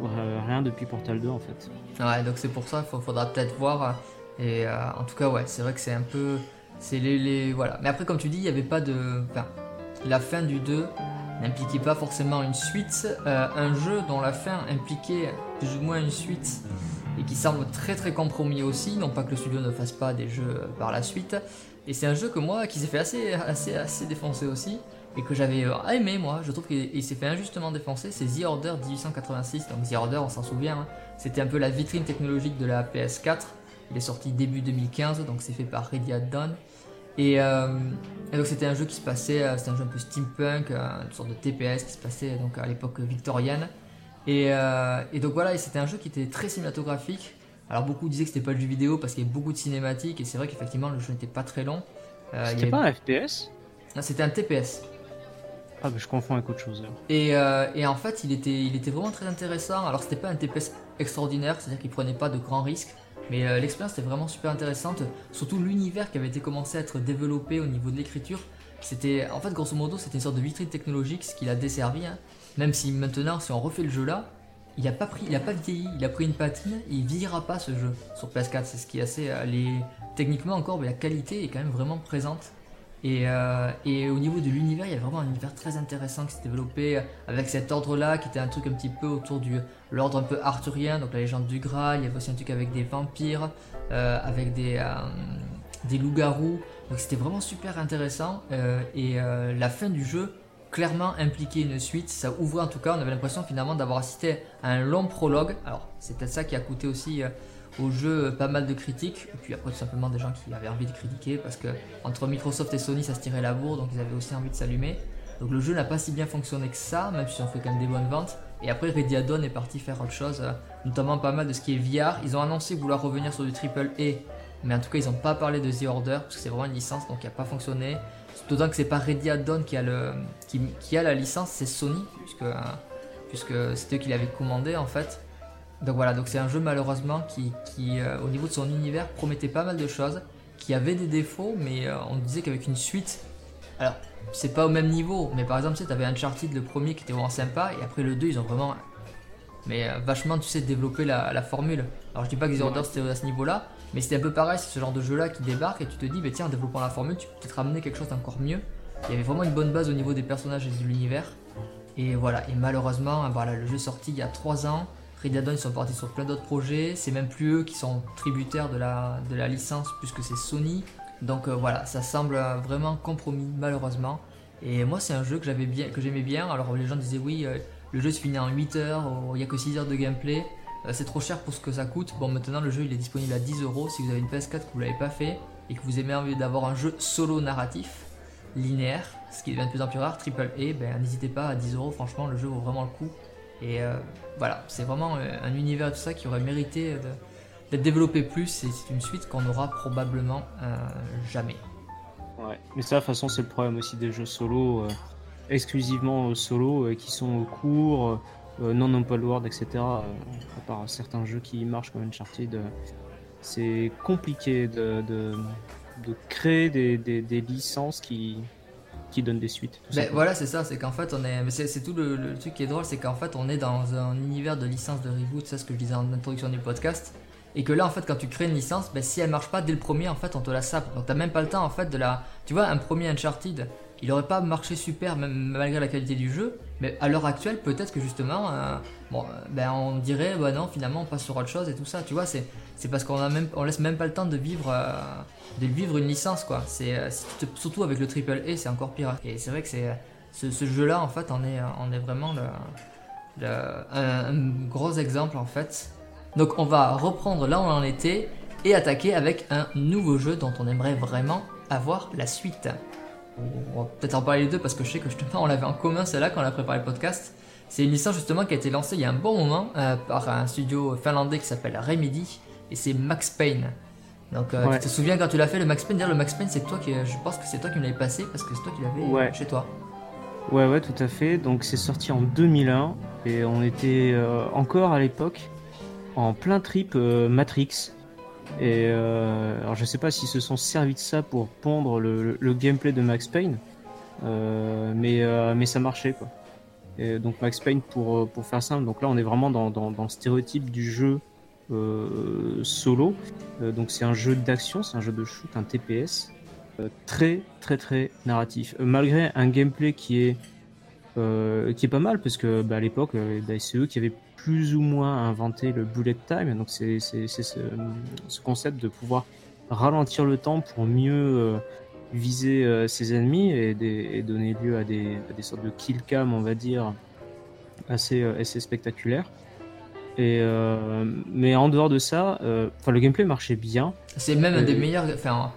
rien depuis Portal 2 en fait. Ouais, donc c'est pour ça, il faudra peut-être voir. Et en tout cas, ouais, c'est vrai que c'est un peu. C'est les, les, Voilà. Mais après, comme tu dis, il n'y avait pas de. La fin du 2 n'impliquait pas forcément une suite. Euh, un jeu dont la fin impliquait plus ou moins une suite et qui semble très très compromis aussi, non pas que le studio ne fasse pas des jeux par la suite. Et c'est un jeu que moi, qui s'est fait assez, assez, assez défoncer aussi, et que j'avais euh, aimé moi, je trouve qu'il s'est fait injustement défoncer, c'est The Order 1886. Donc The Order, on s'en souvient, hein. c'était un peu la vitrine technologique de la PS4. Il est sorti début 2015, donc c'est fait par Ready Dawn. Euh, et, donc c'était un jeu qui se passait, euh, c'était un jeu un peu steampunk, euh, une sorte de TPS qui se passait donc à l'époque victorienne. Et, et, donc voilà, c'était un jeu qui était très cinématographique. Alors beaucoup disaient que c'était pas le jeu vidéo parce qu'il y avait beaucoup de cinématiques et c'est vrai qu'effectivement le jeu n'était pas très long. c'était pas un FPS C'était un TPS. Ah mais je confonds avec autre chose. Et, et, en fait il était, il était vraiment très intéressant. Alors c'était pas un TPS extraordinaire, c'est-à-dire qu'il prenait pas de grands risques. Mais euh, l'expérience était vraiment super intéressante, surtout l'univers qui avait été commencé à être développé au niveau de l'écriture. C'était, en fait, grosso modo, c'était une sorte de vitrine technologique, ce qui l'a desservi. Hein. Même si maintenant, si on refait le jeu là, il n'a pas pris, il pas il a pris une patine, et il vieillira pas ce jeu sur PS4. C'est ce qui est assez, euh, techniquement encore, mais la qualité est quand même vraiment présente. Euh, et, au niveau de l'univers, il y a vraiment un univers très intéressant qui s'est développé avec cet ordre-là, qui était un truc un petit peu autour de l'ordre un peu arthurien, donc la légende du Graal. Il y avait aussi un truc avec des vampires, euh, avec des, euh, des loups-garous. Donc c'était vraiment super intéressant. et la fin du jeu, clairement impliquait une suite. Ça ouvrait en tout cas, on avait l'impression finalement d'avoir assisté à un long prologue. Alors c'est peut-être ça qui a coûté aussi au jeu pas mal de critiques, et puis après tout simplement des gens qui avaient envie de critiquer, parce que entre Microsoft et Sony ça se tirait la bourre, donc ils avaient aussi envie de s'allumer. Donc le jeu n'a pas si bien fonctionné que ça, même si on fait quand même des bonnes ventes. Et après Ready Dawn est parti faire autre chose, euh, notamment pas mal de ce qui est VR. Ils ont annoncé vouloir revenir sur du triple A, mais en tout cas ils n'ont pas parlé de The Order, parce que c'est vraiment une licence, donc il n'a pas fonctionné. D'autant que c'est pas Ready Dawn qui a, qui, la licence, c'est Sony, puisque, euh, puisque c'est eux qui l'avaient commandé en fait. Donc voilà, donc c'est un jeu malheureusement qui, qui euh, au niveau de son univers, promettait pas mal de choses, qui avait des défauts, mais on disait qu'avec une suite, alors c'est pas au même niveau, mais par exemple, tu sais, t'avais Uncharted, le premier qui était vraiment sympa, et après le 2, ils ont vraiment. Mais euh, vachement, tu sais, développé la, formule. Alors je dis pas que The Order c'était à ce niveau-là, mais c'était un peu pareil, c'est ce genre de jeu-là qui débarque et tu te dis, bah, tiens, en développant la formule, tu peux peut-être ramener quelque chose d'encore mieux. Il y avait vraiment une bonne base au niveau des personnages et de l'univers. Et voilà, et malheureusement, voilà, le jeu est sorti il y a 3 ans. Red ils sont partis sur plein d'autres projets. C'est même plus eux qui sont tributaires de la, licence, puisque c'est Sony. Donc euh, voilà, ça semble vraiment compromis malheureusement. Et moi c'est un jeu que j'aimais bien. Alors les gens disaient oui, euh, le jeu se finit en 8 heures, il n'y a que 6 heures de gameplay. Euh, c'est trop cher pour ce que ça coûte. Bon maintenant le jeu il est disponible à 10 euros si vous avez une PS4 que vous l'avez pas fait et que vous aimez envie d'avoir un jeu solo narratif linéaire, ce qui devient de plus en plus rare, triple A, ben n'hésitez pas à 10 euros. Franchement le jeu vaut vraiment le coup. Et voilà, c'est vraiment un univers tout ça qui aurait mérité de d'être développé plus et c'est une suite qu'on aura probablement euh, jamais. Ouais, mais ça, de toute façon, c'est le problème aussi des jeux solo, euh, exclusivement solo, euh, qui sont courts, non open world, etc. à part certains jeux qui marchent comme Uncharted, c'est compliqué de, de, créer des, des, licences qui, qui donnent des suites. Ben, voilà, c'est ça, c'est qu'en fait, on est. C'est tout le, le, truc qui est drôle, c'est qu'en fait, on est dans un univers de licences de reboot, c'est ce que je disais en introduction du podcast. Et que là, en fait, quand tu crées une licence, ben, si elle marche pas dès le premier, en fait, on te la sape. Donc, t'as même pas le temps, en fait, de la. Tu vois, un premier Uncharted, il aurait pas marché super, même malgré la qualité du jeu. Mais à l'heure actuelle, peut-être que justement, euh, bon, ben, on dirait, bah non, finalement, on passe sur autre chose et tout ça. Tu vois, c'est, parce qu'on a même, on laisse même pas le temps de vivre, euh, de vivre une licence, quoi. C'est, euh, surtout avec le triple A, c'est encore pire. Et c'est vrai que c'est, ce, jeu-là, en fait, on est, on est vraiment le, un gros exemple, en fait donc on va reprendre là où on en était et attaquer avec un nouveau jeu dont on aimerait vraiment avoir la suite. On va peut-être en parler les deux parce que je sais que justement on l'avait en commun celle-là quand on a préparé le podcast. C'est une licence justement qui a été lancée il y a un bon moment euh, par un studio finlandais qui s'appelle Remedy et c'est Max Payne. Donc euh, tu te souviens quand tu l'as fait le Max Payne Dire le Max Payne c'est toi qui je pense que c'est toi qui me l'avais passé parce que c'est toi qui l'avais chez toi. Ouais ouais tout à fait. Donc c'est sorti en 2001 et on était euh, encore à l'époque en plein trip euh, Matrix. Et euh, alors je sais pas s'ils se sont servis de ça pour pondre le, gameplay de Max Payne, euh, mais, mais ça marchait quoi. Et donc Max Payne pour, pour faire simple, donc là on est vraiment dans, dans, le stéréotype du jeu solo. donc c'est un jeu d'action, c'est un jeu de shoot, un TPS, très très très narratif. malgré un gameplay qui est qui est pas mal parce que bah, à l'époque bah, c'est eux qui avaient plus ou moins inventé le bullet time. Donc c'est ce, ce, concept de pouvoir ralentir le temps pour mieux euh, viser euh, ses ennemis et, donner lieu à des, des, sortes de kill cam, on va dire, assez, euh, assez spectaculaires. Et mais en dehors de ça, le gameplay marchait bien. C'est même un des meilleurs. Enfin,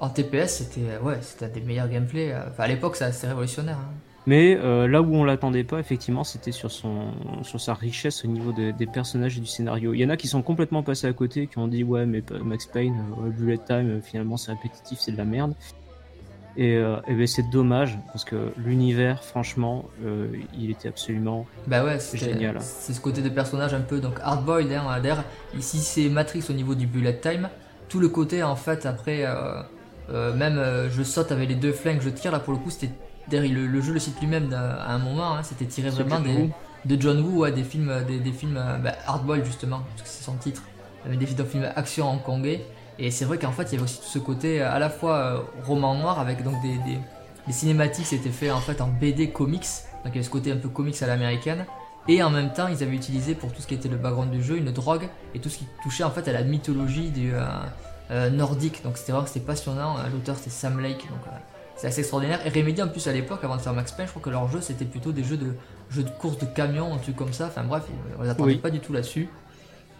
en, TPS, c'était ouais, c'était un des meilleurs gameplays. Enfin, à l'époque, c'est révolutionnaire. Hein. Mais euh, là où on l'attendait pas, effectivement, c'était sur son sur sa richesse au niveau des personnages et du scénario. Il y en a qui sont complètement passés à côté, qui ont dit ouais mais Max Payne, euh, Bullet Time, euh, finalement c'est répétitif, c'est de la merde. Et, ben c'est dommage parce que l'univers, franchement, il était absolument bah ouais, génial. C'est ce côté de personnage un peu donc hardboiled. Hein, d'ailleurs, ici c'est Matrix au niveau du Bullet Time. Tout le côté en fait après, même je saute avec les deux flingues, je tire là pour le coup c'était le, le, jeu le cite lui-même à un moment, hein, c'était tiré vraiment des, de John Woo, des films, des, des films euh, bah, Hardboiled justement, parce que c'est son titre, des films action hongkongais. Et c'est vrai qu'en fait il y avait aussi tout ce côté euh, à la fois euh, roman noir avec donc des, des, des cinématiques c'était fait en fait en BD comics, donc il y avait ce côté un peu comics à l'américaine. Et en même temps, ils avaient utilisé pour tout ce qui était le background du jeu une drogue et tout ce qui touchait en fait à la mythologie du, nordique. Donc c'était vraiment c'était passionnant. L'auteur c'était Sam Lake, donc c'est assez extraordinaire. Et Remedy en plus à l'époque, avant de faire Max Payne, je crois que leur jeu c'était plutôt des jeux de jeux de course de camions, un truc comme ça. Enfin bref, on les attendait pas du tout là-dessus.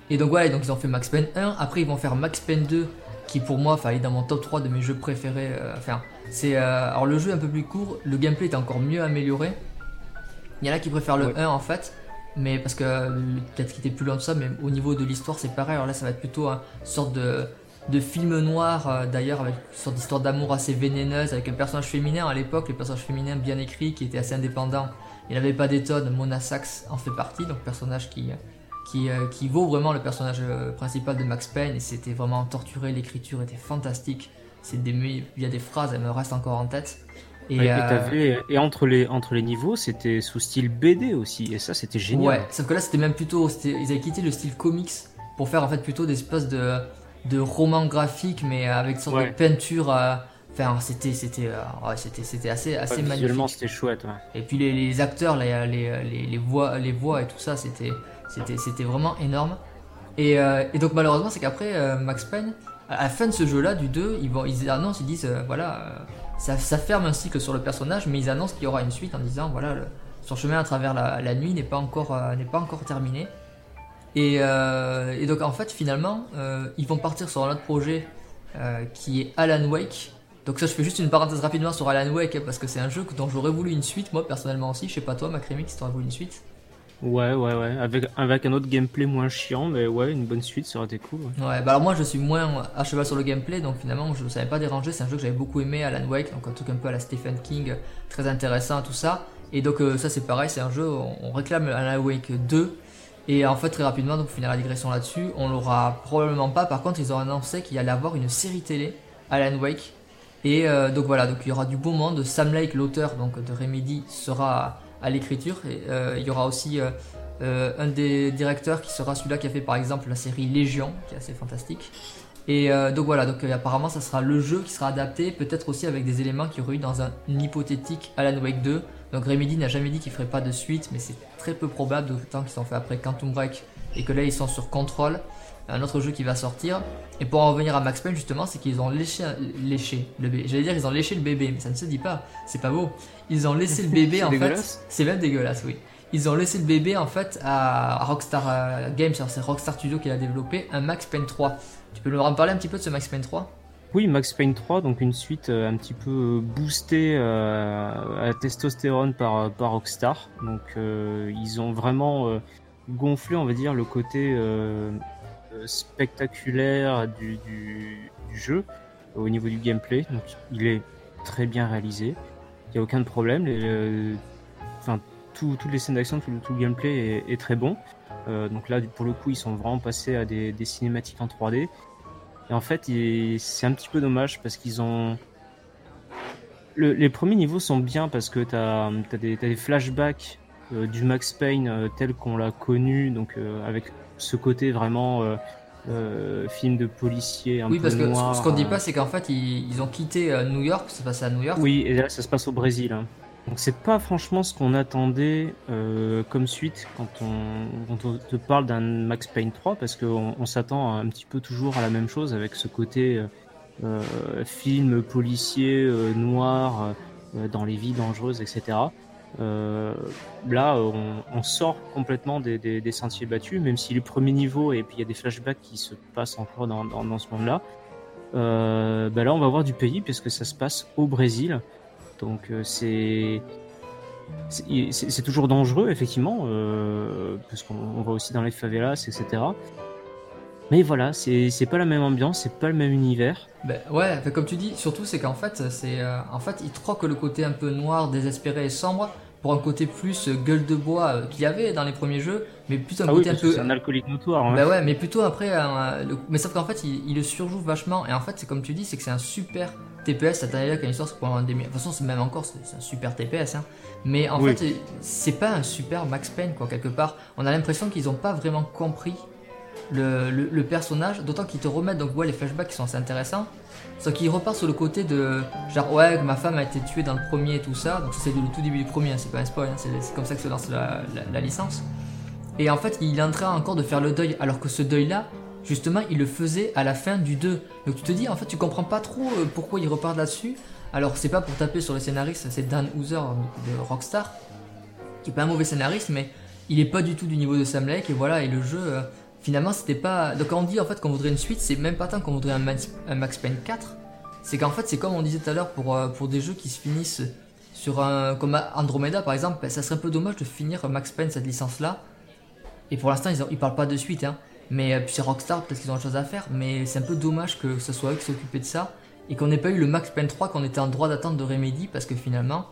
Et donc voilà, donc ils ont fait Max Payne 1, après ils vont faire Max Payne 2, qui pour moi, enfin, est dans mon top 3 de mes jeux préférés. euh, Enfin, c'est euh, alors le jeu est un peu plus court, le gameplay est encore mieux amélioré. Il y en a qui préfèrent le Ouais. 1 en fait, mais parce que euh, peut-être qu'il était plus loin de ça, mais au niveau de l'histoire c'est pareil. Alors là, ça va être plutôt une sorte de de film noir euh, d'ailleurs avec une sorte d'histoire d'amour assez vénéneuse avec un personnage féminin à l'époque, les personnages féminins bien écrits qui étaient assez indépendants. Il n'avait pas d'étonne, Mona Sachs en fait partie, donc personnage qui qui, euh, qui vaut vraiment le personnage euh, principal de Max Payne et c'était vraiment torturé, l'écriture était fantastique. C'est des, il y a des phrases, elles me restent encore en tête. Et, Et, et euh, t'avais- et entre, les, entre les niveaux, c'était sous style BD aussi. Et ça, c'était génial. ouais, sauf que là c'était même plutôt, ils avaient quitté le style comics pour faire en fait plutôt des espèces de, de romans graphiques mais avec une sorte Ouais. de peinture. Enfin, c'était, c'était, euh, ouais, c'était, c'était assez, assez Ouais, magnifique. visuellement, c'était chouette. ouais. Et puis les, les acteurs, les, les, les, les voix, les voix et tout ça, c'était, c'était, c'était vraiment énorme. Et, euh, et donc malheureusement, c'est qu'après euh, Max Payne, à la fin de ce jeu-là, du 2, ils, vont, ils annoncent, ils disent, euh, voilà, ça, ça ferme un cycle sur le personnage, mais ils annoncent qu'il y aura une suite en disant, voilà, le- son chemin à travers la, la nuit n'est pas encore, n'est pas encore terminé. Et, euh, et donc en fait, finalement, euh, ils vont partir sur un autre projet euh, qui est Alan Wake. Donc ça, je fais juste une parenthèse rapidement sur Alan Wake hein, parce que c'est un jeu dont j'aurais voulu une suite, moi personnellement aussi. Je sais pas toi, Macrémix, si t'aurais voulu une suite? Ouais, ouais, ouais. Avec, avec un autre gameplay moins chiant, mais ouais, une bonne suite, ça aurait été cool. ouais. Ouais, bah alors moi je suis moins à cheval sur le gameplay, donc finalement je ne savais pas déranger. C'est un jeu que j'avais beaucoup aimé, Alan Wake, donc un truc un peu à la Stephen King, très intéressant, tout ça. Et donc ça c'est pareil, c'est un jeu, on, on réclame Alan Wake 2. Et en fait très rapidement, donc pour finir la digression là-dessus, on l'aura probablement pas. Par contre ils ont annoncé qu'il allait avoir une série télé, Alan Wake. Et euh, donc voilà, donc il y aura du beau monde. Sam Lake, l'auteur donc de Remedy, sera à, l'écriture. Et euh, il y aura aussi euh, un des directeurs qui sera celui-là qui a fait par exemple la série Légion, qui est assez fantastique. Et donc voilà, donc apparemment ça sera le jeu qui sera adapté, peut-être aussi avec des éléments qu'il y aurait eu dans un hypothétique Alan Wake 2. Donc Remedy n'a jamais dit qu'il ferait pas de suite, mais c'est très peu probable, d'autant qu'ils ont fait après Quantum Break et que là ils sont sur Control, un autre jeu qui va sortir. Et pour en revenir à Max Payne justement, c'est qu'ils ont léché, léché le bébé. J'allais dire ils ont léché le bébé, mais ça ne se dit pas, c'est pas beau. Ils ont laissé le bébé en fait. C'est même dégueulasse, oui. Ils ont laissé le bébé en fait à Rockstar euh, Games, c'est Rockstar Studio qui l'a développé, un Max Payne 3. Tu peux nous en parler un petit peu de ce Max Payne 3 Oui, Max Payne 3, donc une suite euh, un petit peu euh, boostée euh, à testostérone par, Rockstar. Donc ils ont vraiment gonflé, on va dire, le côté spectaculaire du, jeu au niveau du gameplay. Donc il est très bien réalisé, il n'y a aucun problème. Enfin, tout- toutes les scènes d'action, tout, le gameplay est, très bon. Donc là, pour le coup, ils sont vraiment passés à des cinématiques en 3D. Et en fait, c'est un petit peu dommage parce qu'ils ont. Le- les premiers niveaux sont bien parce que tu as, des, t'as des flashbacks euh, du Max Payne euh, tel qu'on l'a connu, donc euh, avec ce côté vraiment film de policier un Oui, peu parce que ce- qu'on dit euh. pas, c'est qu'en fait, ils, ils ont quitté New York, c'est passé à New York. Oui, et là ça se passe au Brésil. hein. Donc c'est pas franchement ce qu'on attendait euh, comme suite quand on, quand on te parle d'un Max Payne 3 parce qu'on on s'attend un petit peu toujours à la même chose avec ce côté euh, euh, film policier euh, noir euh, dans les vies dangereuses, etc. Euh, là, on, on sort complètement des, des- des sentiers battus, même si le premier niveau et puis il y a des flashbacks qui se passent encore dans, dans, dans ce monde-là. Euh, bah là, on va voir du pays puisque ça se passe au Brésil. Donc euh, c'est c'est toujours dangereux effectivement euh, parce qu'on on va aussi dans les favelas etc. Mais voilà, c'est pas la même ambiance, c'est pas le même univers. Ben, ouais, comme tu dis, surtout c'est qu'en fait, c'est euh, en fait, ils troquent le côté un peu noir, désespéré et sombre pour un côté plus euh, gueule de bois euh, qu'il y avait dans les premiers jeux, mais plus un Ah oui, côté un peu c'est un alcoolique notoire. hein. Bah ouais, mais plutôt après, euh, mais sauf qu'en fait, il, il le surjoue vachement. Et en fait, c'est comme tu dis, c'est que c'est un super TPS. Cette année-là, qui a une histoire, c'est pour un des. De toute façon, c'est même encore, c'est c'est un super TPS. Hein. Mais en Oui. fait, c'est pas un super Max Payne, quoi, quelque part. On a l'impression qu'ils ont pas vraiment compris le, le, le personnage, d'autant qu'ils te remettent, donc ouais, les flashbacks qui sont assez intéressants. Sauf qu'ils repartent sur le côté de genre, ouais, ma femme a été tuée dans le premier et tout ça. Donc, c'est le tout début du premier, hein, c'est pas un spoil, hein, c'est c'est comme ça que se lance la- licence. Et en fait, il est en train encore de faire le deuil, alors que ce deuil-là, justement, il le faisait à la fin du 2. Donc tu te dis, en fait, tu comprends pas trop euh, pourquoi il repart là-dessus. Alors, c'est pas pour taper sur le scénariste, c'est Dan Houser de Rockstar, qui est pas un mauvais scénariste, mais il est pas du tout du niveau de Sam Lake, et voilà, et le jeu. Finalement, c'était pas. Donc, quand on dit en fait qu'on voudrait une suite, c'est même pas tant qu'on voudrait un Max, Payne 4. C'est qu'en fait, c'est comme on disait tout à l'heure pour, euh, pour des jeux qui se finissent sur un. Comme Andromeda par exemple, ben, ça serait un peu dommage de finir Max Payne, cette licence-là. Et pour l'instant, ils, ils parlent pas de suite, hein. Mais euh, c'est Rockstar, peut-être qu'ils ont autre chose à faire. Mais c'est un peu dommage que ce soit eux qui s'occupaient de ça. Et qu'on n'ait pas eu le Max Payne 3 qu'on était en droit d'attente de Remedy. Parce que finalement,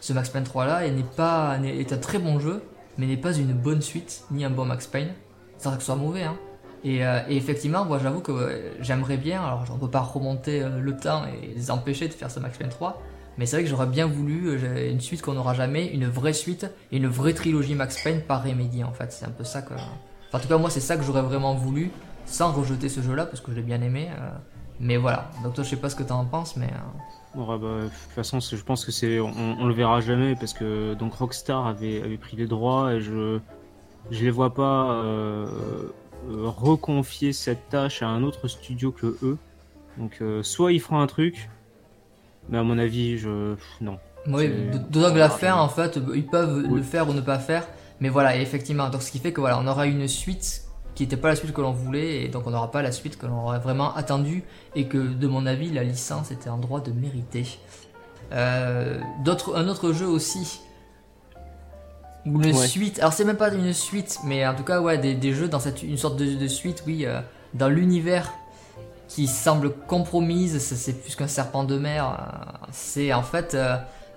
ce Max Payne 3 là n'est pas, est un très bon jeu. Mais n'est pas une bonne suite, ni un bon Max Payne. Sans que ce soit mauvais, hein. Et, euh, effectivement, moi j'avoue que euh, j'aimerais bien, alors on peut pas remonter euh, le temps et les empêcher de faire ce Max Payne 3, mais c'est vrai que j'aurais bien voulu une suite qu'on n'aura jamais, une vraie suite et une vraie trilogie Max Payne par Remedy en fait. C'est un peu ça que. Enfin, en tout cas, moi c'est ça que j'aurais vraiment voulu, sans rejeter ce jeu-là parce que je l'ai bien aimé. mais voilà. Donc toi, je sais pas ce que tu en penses, mais. Bon, bah, de toute façon, je pense que c'est, on, on, le verra jamais parce que donc Rockstar avait pris les droits et je, je les vois pas euh, reconfier cette tâche à un autre studio que eux. Donc euh, soit ils feront un truc, mais à mon avis, je non. Oui, d'autant que la faire en fait, ils peuvent le faire ou ne pas faire, mais voilà, effectivement, donc ce qui fait que voilà, on aura une suite qui n'était pas la suite que l'on voulait, et donc on n'aura pas la suite que l'on aurait vraiment attendu, et que de mon avis, la licence était en droit de mériter. Euh, un autre jeu aussi ou une suite. Alors c'est même pas une suite, mais en tout cas ouais des, jeux dans cette une sorte de, suite, oui, euh, dans l'univers qui semble compromise. C'est plus qu'un serpent de mer. Euh, c'est en fait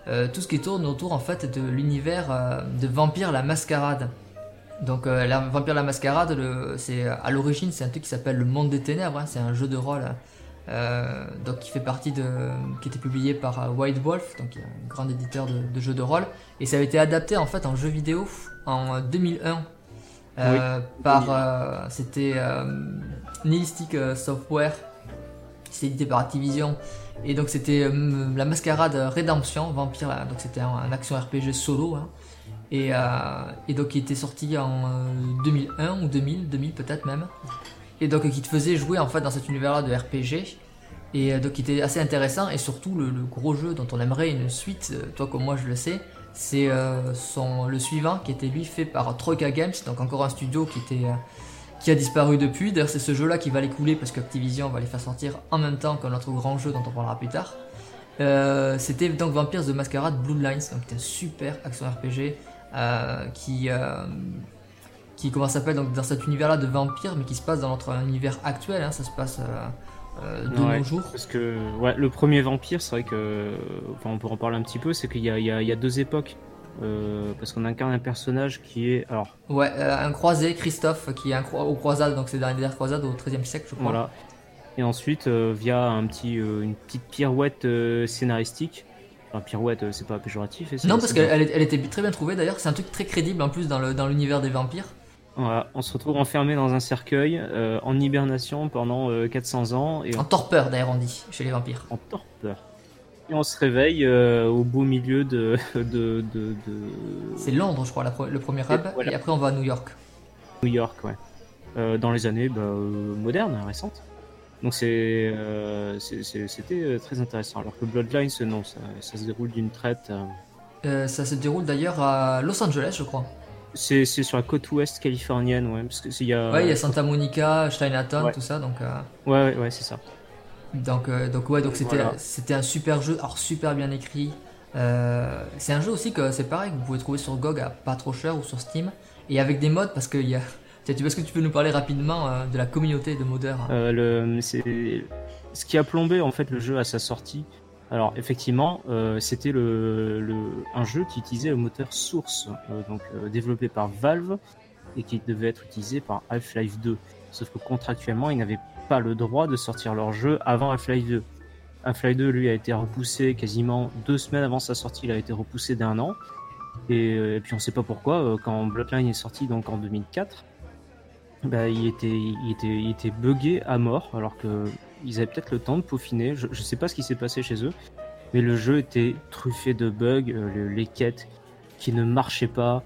euh, tout ce qui tourne autour en fait de l'univers de Vampire la Mascarade. Donc la Vampire la Mascarade, c'est à l'origine c'est un truc qui s'appelle le Monde des Ténèbres. Hein. c'est un jeu de rôle. Donc qui fait partie de qui était publié par White Wolf donc un grand éditeur de, de, jeux de rôle. Et ça avait été adapté en fait en jeu vidéo en 2001 euh, par euh, c'était euh, Nihilistic Software c'était édité par Activision. Et donc c'était la mascarade Redemption Vampire donc c'était un, action RPG solo hein. et, et, donc qui était sorti en 2001 ou 2000 2000 peut-être même et donc qui te faisait jouer en fait dans cet univers là de RPG et donc qui était assez intéressant et surtout le, gros jeu dont on aimerait une suite toi comme moi je le sais c'est euh, le suivant qui était lui fait par Troika Games, donc encore un studio qui euh, a disparu depuis. D'ailleurs, c'est ce jeu-là qui va les couler parce qu'Activision va les faire sortir en même temps que notre grand jeu dont on parlera plus tard. Euh, c'était donc Vampires de Masquerade Bloodlines, donc un super action RPG qui qui comment s'appelle donc dans cet univers-là de vampires, mais qui se passe dans notre univers actuel. Hein. ça se passe euh, de nos jours. Parce que ouais, le premier vampire, c'est vrai que, enfin, on peut en parler un petit peu, c'est qu'il y, y, a deux époques. Euh, parce qu'on incarne un personnage qui est alors ouais euh, un croisé Christophe qui est un au croisade donc c'est dans les dernières croisades au XIIIe siècle je crois voilà et ensuite via un petit une petite pirouette scénaristique enfin pirouette c'est pas péjoratif non parce qu'elle elle était très bien trouvée d'ailleurs c'est un truc très crédible en plus dans l'univers des vampires on se retrouve enfermé dans un cercueil, euh, en hibernation pendant 400 euh, ans. Et En torpeur d'ailleurs on dit, chez les vampires. En torpeur. Et on se réveille euh, au beau milieu de... de, de, C'est Londres je crois le premier hub, et, après on va à New York. New York, ouais. dans les années bah, modernes, récentes. Donc c'est, c'était très intéressant. Alors que Bloodlines, non, ça, ça se déroule d'une traite. ça se déroule d'ailleurs à Los Angeles, je crois. C'est sur la côte ouest californienne, ouais. Parce que il y a. Ouais, il y a Santa Monica, Chinatown, tout ça, donc. Euh... Ouais, ouais, ouais c'est ça. Donc, euh, donc ouais, donc c'était c'était un super jeu, alors super bien écrit. Euh, c'est un jeu aussi que c'est pareil, que vous pouvez trouver sur GOG à pas trop cher ou sur Steam et avec des mods parce qu'il y a. Est-ce que tu peux nous parler rapidement de la communauté de modeurs le, Ce qui a plombé en fait le jeu à sa sortie, alors effectivement, euh, c'était le, un jeu qui utilisait le moteur Source, euh, donc euh, développé par Valve et qui devait être utilisé par Half-Life 2. Sauf que contractuellement, ils n'avaient pas le droit de sortir leur jeu avant Half-Life 2. Half-Life 2, lui, a été repoussé quasiment deux semaines avant sa sortie. Il a été repoussé d'un an. Et, puis on ne sait pas pourquoi. quand Bloodline est sorti donc en 2004, bah, il était, il était, il était buggé à mort, alors que ils avaient peut-être le temps de peaufiner. Je, je sais pas ce qui s'est passé chez eux, mais le jeu était truffé de bugs, euh, les quêtes qui ne marchaient pas,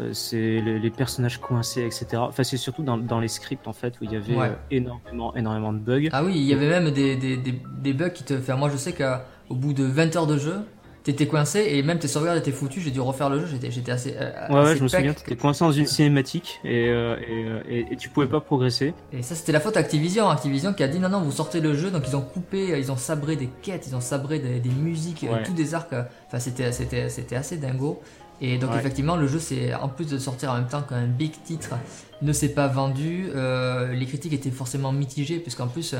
euh, c'est les, personnages coincés, etc. Enfin, c'est surtout dans, dans, les scripts en fait où il y avait euh, énormément, énormément de bugs. Ah oui, il y avait même des, des, des, bugs qui te. Enfin, moi, je sais qu'au bout de 20 heures de jeu, t'étais coincé et même tes sauvegardes étaient foutues. J'ai dû refaire le jeu. J'étais, j'étais assez. euh, Ouais, ouais, je me souviens, t'étais coincé dans une cinématique et, euh, et, euh, et- et tu pouvais pas progresser. Et ça, c'était la faute d'Activision. Activision qui a dit non, non, vous sortez le jeu. Donc, ils ont coupé, euh, ils ont sabré des quêtes, ils ont sabré des, des musiques, euh, Ouais. tous des arcs. Enfin, c'était, c'était, c'était assez dingo. Et donc, Ouais. effectivement, le jeu, c'est en plus de sortir en même temps qu'un big titre, ne s'est pas vendu. euh, les critiques étaient forcément mitigées, puisqu'en plus,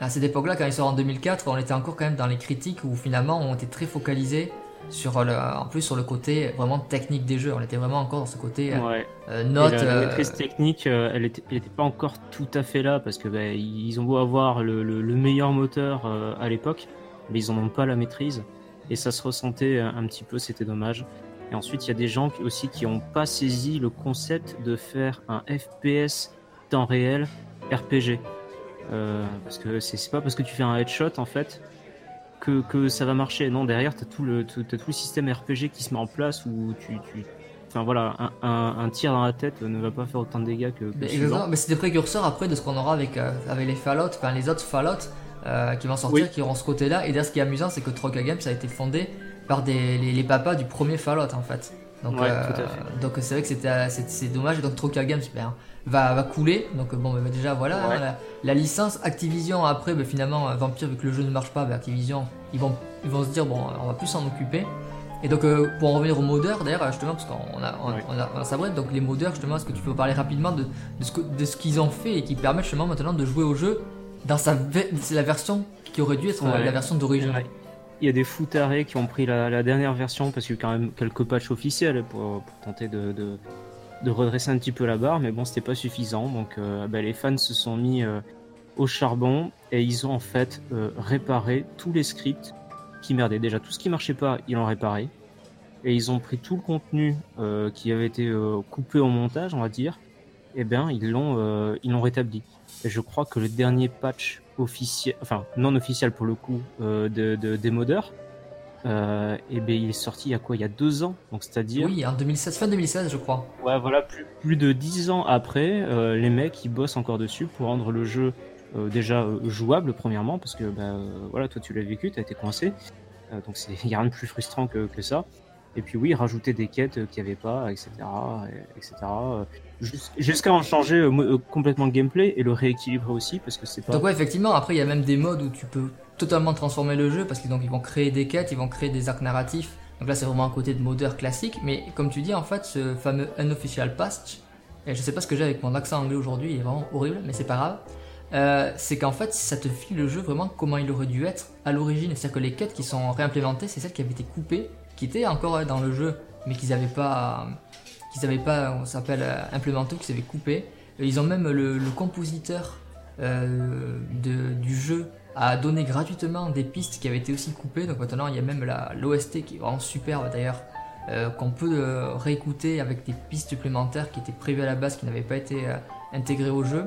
à cette époque-là, quand il sort en 2004, on était encore quand même dans les critiques où finalement on était très focalisé sur le, en plus sur le côté vraiment technique des jeux. On était vraiment encore dans ce côté euh, Ouais. euh, note. la, la euh, maîtrise technique, elle, était, elle était pas encore tout à fait là parce que bah, ils ont beau avoir le, le- le meilleur moteur euh, à l'époque, mais ils en ont pas la maîtrise et ça se ressentait un, petit peu, c'était dommage. Et ensuite, il y a des gens aussi qui ont pas saisi le concept de faire un FPS temps réel RPG. Euh, parce que c'est pas parce que tu fais un headshot en fait que, que ça va marcher. Non, derrière, tu as tout, le, tout, t'as tout le système RPG qui se met en place où tu. tu enfin voilà, un, un, un tir dans la tête ne va pas faire autant de dégâts que, que Mais exactement, mais c'est des précurseurs après de ce qu'on aura avec, euh, avec les Fallout, enfin les autres Fallout euh, qui vont sortir, Oui. qui auront ce côté-là. Et d'ailleurs, ce qui est amusant, c'est que Troca Games a été fondé par des, les, les papas du premier Fallout en fait. Donc Ouais, euh, donc c'est vrai que c'était euh, c'est dommage. Donc Troca Games ben, va, va couler. Donc bon, ben, déjà voilà, Ouais. hein, la, la licence Activision après, ben, finalement, euh, Vampire, vu que le jeu ne marche pas, Activision, ils vont, ils vont se dire, bon, on va plus s'en occuper. Et donc, euh, pour en revenir aux modeurs, d'ailleurs, justement, parce qu'on a, on, Ouais. on a, on a sabré, donc les modeurs, justement, est-ce que tu peux parler rapidement de, de ce que- de ce qu'ils ont fait et qui permettent justement maintenant de jouer au jeu dans sa c'est la version qui aurait dû être euh, Ouais. la version d'origine? Ouais. Il y a des foutarés qui ont pris la, dernière version parce qu'il y a eu quand même quelques patchs officiels pour, tenter de, redresser un petit peu la barre, mais bon, c'était pas suffisant. Donc euh, bah, les fans se sont mis euh, au charbon et ils ont en fait euh, réparé tous les scripts qui merdaient. Déjà, tout ce qui marchait pas, ils l'ont réparé. Et ils ont pris tout le contenu qui avait été coupé au montage, on va dire, et bien ils l'ont ils l'ont rétabli. Et je crois que le dernier patch officiel, enfin non officiel pour le coup, euh, de, de- des modeurs, euh, et ben il est sorti il y a quoi? Il y a deux ans, donc c'est-à-dire Oui, en 2016, fin 2016, je crois. Ouais, voilà, plus, plus de 10 ans après, euh, les mecs ils bossent encore dessus pour rendre le jeu euh, déjà jouable, premièrement, parce que bah, euh, voilà, toi tu l'as vécu, t'as été coincé, Euh, donc il n'y a rien de plus frustrant que, que ça. Et puis oui, rajouter des quêtes qu'il n'y avait pas, etc. et- etc. jus- Jusqu'à en changer euh, euh, complètement le gameplay et le rééquilibrer aussi, parce que c'est pas. Donc ouais, effectivement, après il y a même des modes où tu peux totalement transformer le jeu parce qu'ils ils vont créer des quêtes, ils vont créer des arcs narratifs. Donc là c'est vraiment un côté de modeur classique, mais comme tu dis en fait ce fameux unofficial patch, et je sais pas ce que j'ai avec mon accent anglais aujourd'hui, il est vraiment horrible, mais c'est pas grave. euh, c'est qu'en fait ça te file le jeu vraiment comment il aurait dû être à l'origine. C'est-à-dire que les quêtes qui sont réimplémentées, c'est celles qui avaient été coupées, qui étaient encore dans le jeu, mais qu'ils n'avaient pas, qu'ils avaient pas, on s'appelle euh, implémenté, qu'ils avaient coupé. Ils ont même le, compositeur euh, du jeu a donné gratuitement des pistes qui avaient été aussi coupées. Donc maintenant, il y a même l'OST qui est vraiment superbe d'ailleurs, euh, qu'on peut euh, réécouter avec des pistes supplémentaires qui étaient prévues à la base, qui n'avaient pas été euh, intégrées au jeu.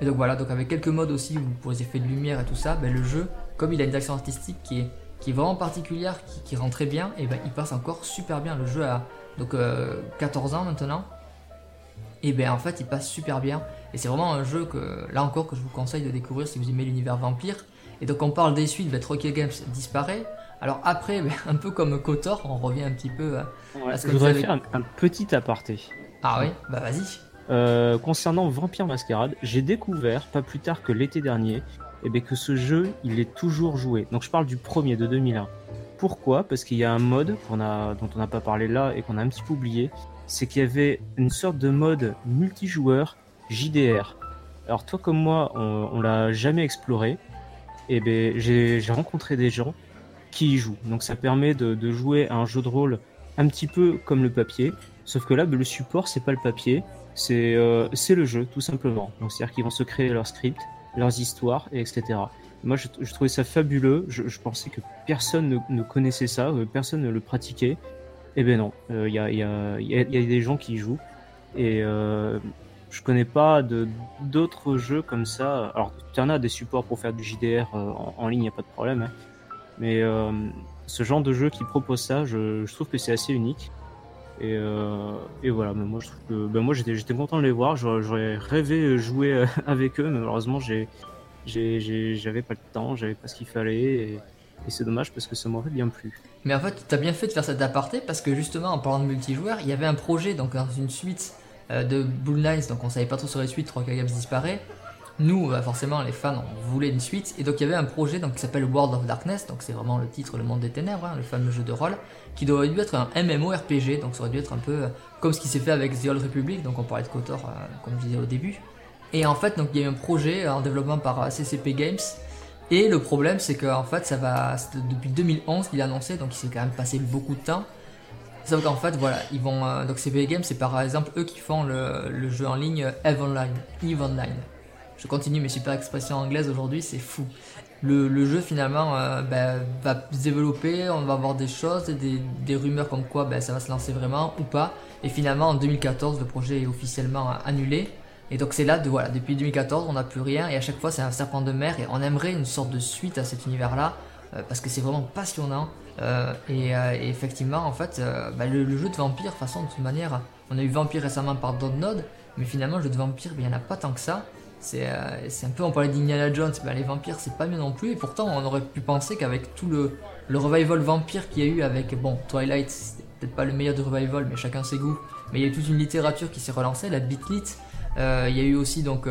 Et donc voilà, donc avec quelques modes aussi pour les effets de lumière et tout ça, ben, le jeu, comme il a une direction artistique qui est, qui est vraiment particulière, qui, qui rend très bien, et ben il passe encore super bien. Le jeu a donc euh, 14 ans maintenant. Et ben en fait il passe super bien. Et c'est vraiment un jeu que là encore que je vous conseille de découvrir si vous aimez l'univers vampire. Et donc on parle des suites, ben, Games disparaît. Alors après, ben, un peu comme Kotor, on revient un petit peu. à- Ouais, Est-ce que je voudrais avez- faire un, un petit aparté. Ah oui, bah vas-y. Euh, concernant Vampire Masquerade, j'ai découvert, pas plus tard que l'été dernier, eh bien, que ce jeu, il est toujours joué. Donc je parle du premier de 2001. Pourquoi Parce qu'il y a un mode dont on n'a pas parlé là et qu'on a un petit peu oublié, c'est qu'il y avait une sorte de mode multijoueur JDR. Alors toi comme moi, on, on l'a jamais exploré. Et ben j'ai rencontré des gens qui y jouent. Donc ça permet de, jouer à un jeu de rôle un petit peu comme le papier, sauf que là ben, le support c'est pas le papier, c'est euh, c'est le jeu tout simplement. Donc c'est-à-dire qu'ils vont se créer leurs scripts, leurs histoires, et etc. Moi je, trouvais ça fabuleux. Je, pensais que personne ne, connaissait ça, euh, personne ne le pratiquait. Eh ben non, il y, a, y, a, des gens qui y jouent et euh, je connais pas d'autres jeux comme ça. Alors tu en as des supports pour faire du JDR euh, en, ligne, y a pas de problème. Hein. Mais euh, ce genre de jeu qui propose ça, je, trouve que c'est assez unique. Et, euh, voilà, moi ben moi j'étais j'étais content de les voir. J'aurais rêvé jouer euh, avec eux, mais malheureusement j'ai- j'avais pas le temps, j'avais pas ce qu'il fallait. Et, c'est dommage parce que ça m'aurait bien plu. Mais en fait, tu as bien fait de faire cet aparté parce que justement, en parlant de multijoueur, il y avait un projet donc dans une suite euh, de Blue Lines, donc on savait pas trop sur les suites, Rocket Games disparaît. Nous, bah, forcément, les fans, on voulait une suite, et donc il y avait un projet donc, qui s'appelle World of Darkness, donc c'est vraiment le titre, le monde des ténèbres, hein, le fameux jeu de rôle, qui aurait dû être un MMORPG, donc ça aurait dû être un peu euh, comme ce qui s'est fait avec The Old Republic, donc on parlait de KOTOR, euh, comme je disais au début. Et en fait, donc il y a eu un projet en développement par CCP Games, et le problème, c'est qu'en fait, ça va depuis 2011 qu'il a annoncé, donc il s'est quand même passé beaucoup de temps. Sauf qu'en fait, voilà, ils vont. Euh, donc, CPA Games, c'est par exemple eux qui font le, jeu en ligne Eve Online. Eve Online. Je continue mes super expressions anglaises aujourd'hui, c'est fou. Le, jeu finalement euh, ben, va se développer, on va avoir des choses, des, rumeurs comme quoi ben, ça va se lancer vraiment ou pas. Et finalement, en 2014, le projet est officiellement annulé. Et donc c'est là, de, voilà, depuis 2014, on n'a plus rien et à chaque fois c'est un serpent de mer et on aimerait une sorte de suite à cet univers-là euh, parce que c'est vraiment passionnant. Euh, euh, et, effectivement, en fait, bah, le, jeu de vampire, de toute façon, de toute manière, on a eu Vampire récemment par Node, mais finalement, le jeu de vampire, ben, il n'y en a pas tant que ça. C'est un peu, on parlait d'Indiana Jones, ben, les vampires, c'est pas mieux non plus. Et pourtant, on aurait pu penser qu'avec tout le, le revival vampire qu'il y a eu avec, bon, Twilight, c'est peut-être pas le meilleur de revival, mais chacun ses goûts. Mais il y a eu toute une littérature qui s'est relancée, la Beatlit. Il y a eu aussi, donc,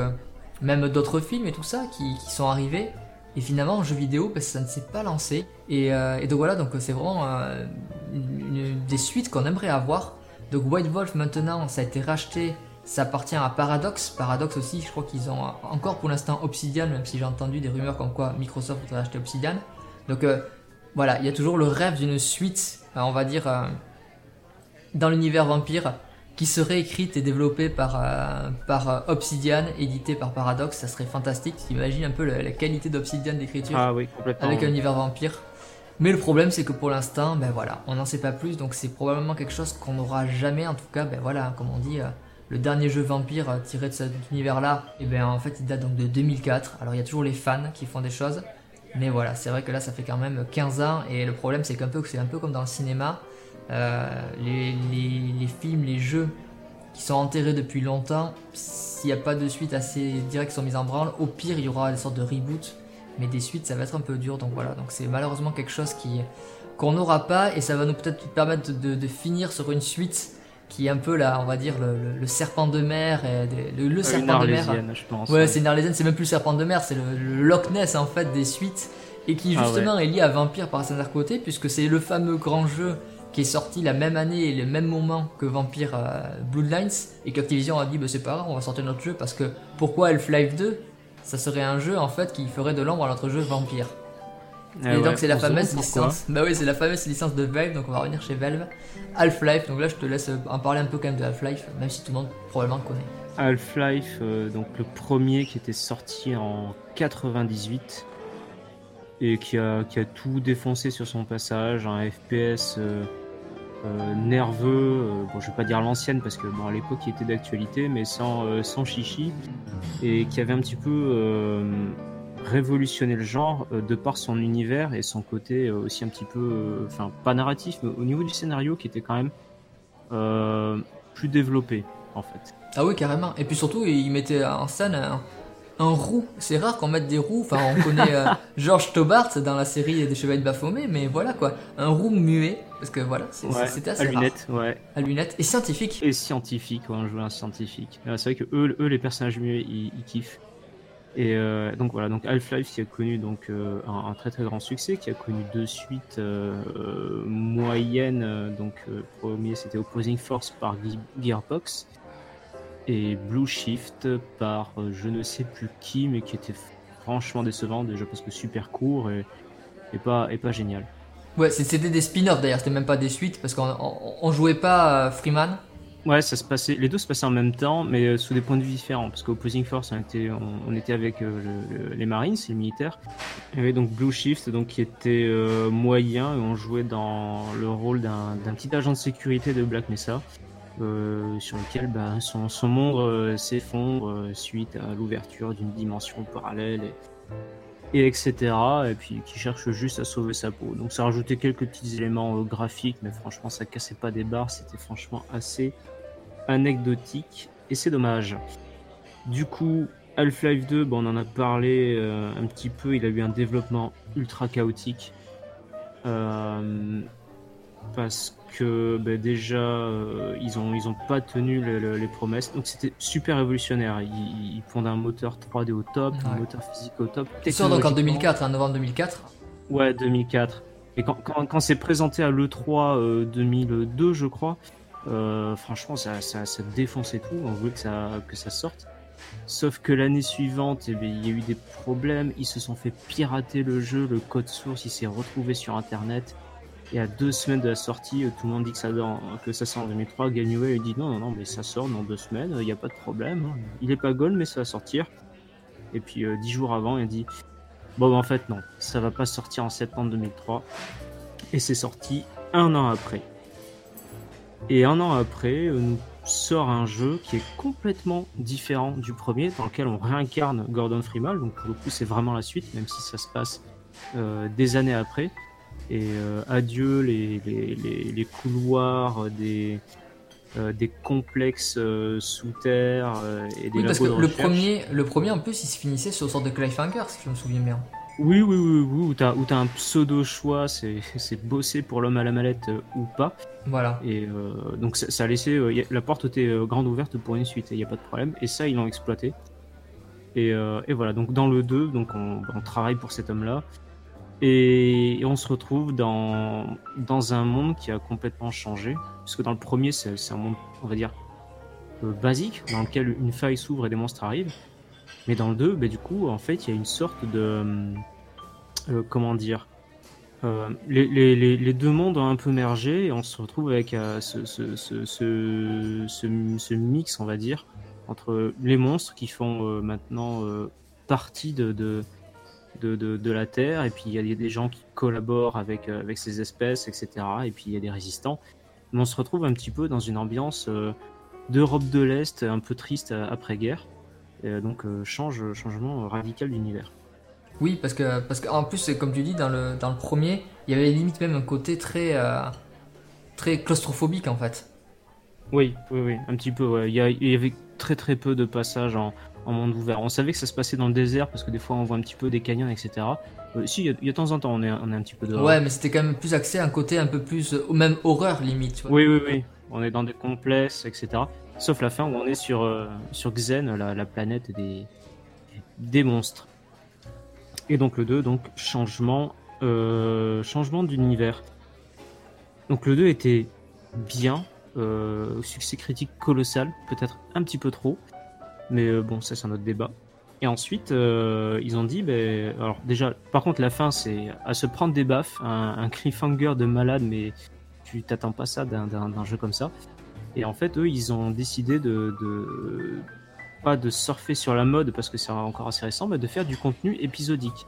même d'autres films et tout ça qui, qui sont arrivés. Et finalement, en jeu vidéo, bah, ça ne s'est pas lancé. Et, euh, donc voilà, donc c'est vraiment euh, une, des suites qu'on aimerait avoir. Donc White Wolf maintenant, ça a été racheté. Ça appartient à Paradox. Paradox aussi, je crois qu'ils ont encore pour l'instant Obsidian, même si j'ai entendu des rumeurs comme quoi Microsoft voudrait acheter Obsidian. Donc euh, voilà, il y a toujours le rêve d'une suite, on va dire, dans l'univers vampire qui serait écrite et développée par, euh, par euh, Obsidian, édité par Paradox, ça serait fantastique. Imagine un peu la, qualité d'Obsidian d'écriture ah avec un univers vampire. Mais le problème, c'est que pour l'instant, ben voilà, on n'en sait pas plus, donc c'est probablement quelque chose qu'on n'aura jamais. En tout cas, ben voilà, comme on dit, euh, le dernier jeu vampire tiré de cet univers-là, et ben en fait, il date donc de 2004. Alors il y a toujours les fans qui font des choses, mais voilà, c'est vrai que là, ça fait quand même 15 ans, et le problème, c'est qu'un peu, c'est un peu comme dans le cinéma. Euh, les, les, films, les jeux qui sont enterrés depuis longtemps, s'il n'y a pas de suite assez directe qui sont mises en branle, au pire il y aura une sorte de reboot, mais des suites ça va être un peu dur, donc voilà, donc c'est malheureusement quelque chose qui qu'on n'aura pas et ça va nous peut-être permettre de, finir sur une suite qui est un peu là, on va dire le, serpent de mer et le, serpent de mer. Je pense, ouais, c'est une arlésienne, c'est même plus le serpent de mer, c'est le, Loch Ness en fait des suites et qui ah justement est lié à Vampire par un côté puisque c'est le fameux grand jeu qui est sorti la même année et le même moment que Vampire euh, Bloodlines. Et qu'Activision a dit bah, c'est pas grave on va sortir notre jeu parce que pourquoi Half-Life 2 ça serait un jeu en fait qui ferait de l'ombre à notre jeu Vampire. Ah et donc c'est la fameuse licence. Bah oui c'est la fameuse licence de Valve donc on va revenir chez Valve. Half-Life donc là je te laisse en parler un peu quand même de Half-Life même si tout le monde probablement connaît. Half-Life euh, donc le premier qui était sorti en 98 et qui a, qui a tout défoncé sur son passage un FPS euh, euh, nerveux, euh, bon, je vais pas dire l'ancienne parce que bon, à l'époque il était d'actualité, mais sans, euh, sans chichi, et qui avait un petit peu révolutionné le genre de par son univers et son côté aussi un petit peu, enfin pas narratif, mais au niveau du scénario qui était quand même plus développé en fait. Ah oui, carrément. Et puis surtout, il mettait en scène un roux. C'est rare qu'on mette des roues. Enfin, on connaît euh, George Tobart dans la série des Chevaliers de Baphomet, mais voilà quoi. Un roux muet. Parce que voilà, c'était assez à lunettes, ouais. À lunettes. Et scientifique. Et scientifique, on joue un scientifique. C'est vrai que eux, eux, les personnages muets, ils, kiffent. Et euh, donc voilà, donc Half-Life qui a connu donc euh, un, très très grand succès, qui a connu deux suites moyennes. donc premier c'était Opposing Force par Gearbox et Blue Shift par euh, je ne sais plus qui, mais qui était franchement décevant déjà parce que super court et, pas, et pas génial. Ouais, c'était des spin-offs d'ailleurs, c'était même pas des suites parce qu'on on, jouait pas Freeman. Ouais, ça se passait, les deux se passaient en même temps, mais euh, sous des points de vue différents. Parce qu'Opposing Force, on était, on, était avec euh, les Marines, les militaires. Il y avait donc Blue Shift, donc qui était moyen, et on jouait dans le rôle d'un petit agent de sécurité de Black Mesa. Euh, sur lequel bah, son, monde euh, s'effondre euh, suite à l'ouverture d'une dimension parallèle et, etc. Et puis qui cherche juste à sauver sa peau. Donc ça rajoutait quelques petits éléments graphiques, mais franchement ça cassait pas des barres, c'était franchement assez anecdotique et c'est dommage. Du coup, Half-Life 2, bon, on en a parlé un petit peu, il a eu un développement ultra chaotique parce que bah, déjà ils ont ils ont pas tenu les promesses. Donc c'était super révolutionnaire. Ils, font un moteur 3D au top un moteur physique au top c'est sûr donc en 2004 en novembre 2004 ouais 2004 et quand, quand, c'est présenté à l'E3 2002 je crois franchement ça, ça, ça défonçait tout. On voulait que ça que ça sorte. Sauf que l'année suivante, eh il y a eu des problèmes, ils se sont fait pirater le jeu, le code source, il s'est retrouvé sur internet. Et à deux semaines de la sortie, tout le monde dit que ça, sort en 2003. Gagneway dit non, non, non, mais ça sort dans deux semaines, il n'y a pas de problème. Hein. Il est pas gold, mais ça va sortir. Et puis euh, dix jours avant, il dit bon, en fait, non, ça va pas sortir en septembre 2003. Et c'est sorti un an après. Et un an après, euh, nous sort un jeu qui est complètement différent du premier, dans lequel on réincarne Gordon Freeman. Donc pour le coup, c'est vraiment la suite, même si ça se passe euh, des années après. Et euh, adieu les, les, les, couloirs des, euh, des complexes sous terre et des oui, parce que le premier, le premier en plus, il se finissait sur une sorte de cliffhanger, si je me souviens bien. Oui, oui, oui, oui, où t'as, as un pseudo choix, c'est, bosser pour l'homme à la mallette ou pas. Voilà. Et euh, donc ça, a laissé euh, la porte était euh, grande ouverte pour une suite, il n'y a pas de problème. Et ça, ils l'ont exploité. Et, et, voilà, donc dans le 2, donc on, travaille pour cet homme-là. Et, on se retrouve dans, dans un monde qui a complètement changé. Puisque dans le premier, c'est, un monde, on va dire, basique, dans lequel une faille s'ouvre et des monstres arrivent. Mais dans le 2, bah, du coup, en fait, il y a une sorte de. comment dire euh, les, les, les, deux mondes ont un peu mergé et on se retrouve avec euh, ce, ce, ce, ce, mix, on va dire, entre les monstres qui font euh, maintenant partie de, de, de, la Terre, et puis il y a des gens qui collaborent avec, avec ces espèces, etc. Et puis il y a des résistants. Mais on se retrouve un petit peu dans une ambiance d'Europe de l'Est, un peu triste après-guerre. donc change, changement radical d'univers. Oui, parce que parce qu'en plus, comme tu dis, dans le, dans le premier, il y avait limite même un côté très, euh, très claustrophobique en fait. Oui, oui, oui, un petit peu. Il, y avait très très peu de passages en, en, monde ouvert. On savait que ça se passait dans le désert parce que des fois on voit un petit peu des canyons, etc. Euh, si, il y, a, de temps en temps on est, on est un petit peu dehors. Ouais, mais c'était quand même plus axé à un côté un peu plus, euh, même horreur limite. Oui, oui, oui. On est dans des complexes, etc. Sauf la fin où on est sur, sur Xen, la, la planète des, des monstres. Et donc le 2, donc changement, euh, changement d'univers. Donc le 2 était bien, euh, succès critique colossal, peut-être un petit peu trop, mais euh, bon, ça c'est un autre débat. Et ensuite, euh, ils ont dit, ben, alors déjà, par contre, la fin, c'est à se prendre des baffes, un, un cliffhanger de malade, mais tu t'attends pas ça d'un jeu comme ça. Et en fait, eux, ils ont décidé de, pas de surfer sur la mode parce que c'est encore assez récent, mais de faire du contenu épisodique.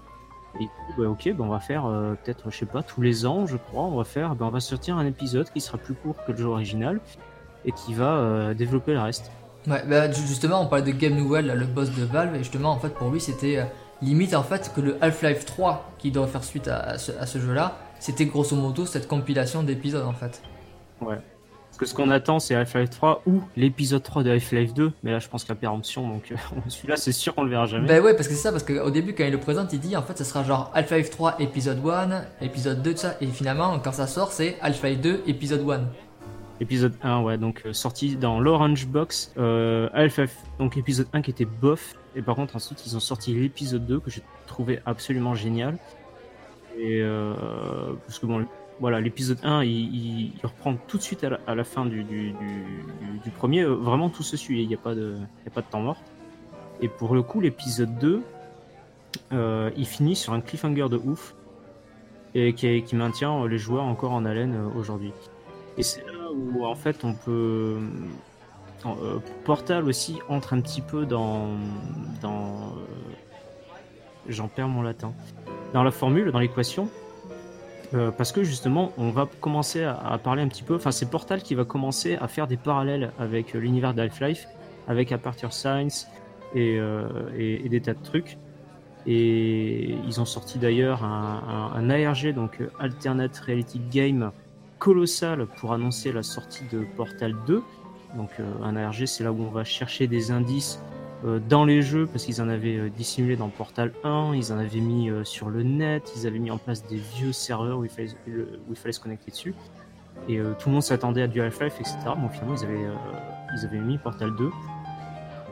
Et bah, ok, bah, on va faire euh, peut-être, je sais pas, tous les ans, je crois, on va faire, on va sortir un épisode qui sera plus court que le jeu original et qui va développer le reste. Ouais, bah, justement, on parlait de Game Newell, le boss de Valve, et justement, en fait, pour lui, c'était euh, limite en fait que le Half-Life 3 qui doit faire suite à, ce, à ce jeu-là, c'était grosso modo cette compilation d'épisodes en fait. Ouais que ce qu'on attend, c'est Half-Life 3 ou l'épisode 3 de Half-Life 2. Mais là, je pense qu'il y a péremption, donc euh, celui-là, c'est sûr qu'on le verra jamais. Bah ouais, parce que c'est ça, parce qu'au début, quand il le présente, il dit en fait, ce sera genre Half-Life 3 épisode 1, épisode 2, tout ça. Et finalement, quand ça sort, c'est Half-Life 2 épisode 1. Épisode 1, ouais, donc euh, sorti dans l'Orange Box. Euh, Half-Life, donc épisode 1 qui était bof. Et par contre, ensuite, ils ont sorti l'épisode 2 que j'ai trouvé absolument génial. Et euh, parce que bon, voilà, l'épisode 1, il, reprend tout de suite à la, fin du, premier. Euh, vraiment, tout se suit. Il n'y a, pas de, a pas de temps mort. Et pour le coup, l'épisode 2, euh, il finit sur un cliffhanger de ouf. Et qui, maintient les joueurs encore en haleine aujourd'hui. Et c'est où, en fait, on peut. Portal aussi entre un petit peu dans. dans J'en perds mon latin. Dans la formule, dans l'équation euh, parce que justement, on va commencer à, parler un petit peu. Enfin, c'est Portal qui va commencer à faire des parallèles avec euh, l'univers d'Half-Life, avec Aperture Science euh, et, des tas de trucs. Et ils ont sorti d'ailleurs un, ARG, donc Alternate Reality Game, colossal pour annoncer la sortie de Portal 2. Donc, un ARG, c'est là où on va chercher des indices dans les jeux parce qu'ils en avaient dissimulé dans Portal 1, ils en avaient mis sur le net, ils avaient mis en place des vieux serveurs où il fallait, où il fallait se connecter dessus. Et tout le monde s'attendait à du Half-Life, etc. Bon, finalement, ils avaient, ils avaient mis Portal 2.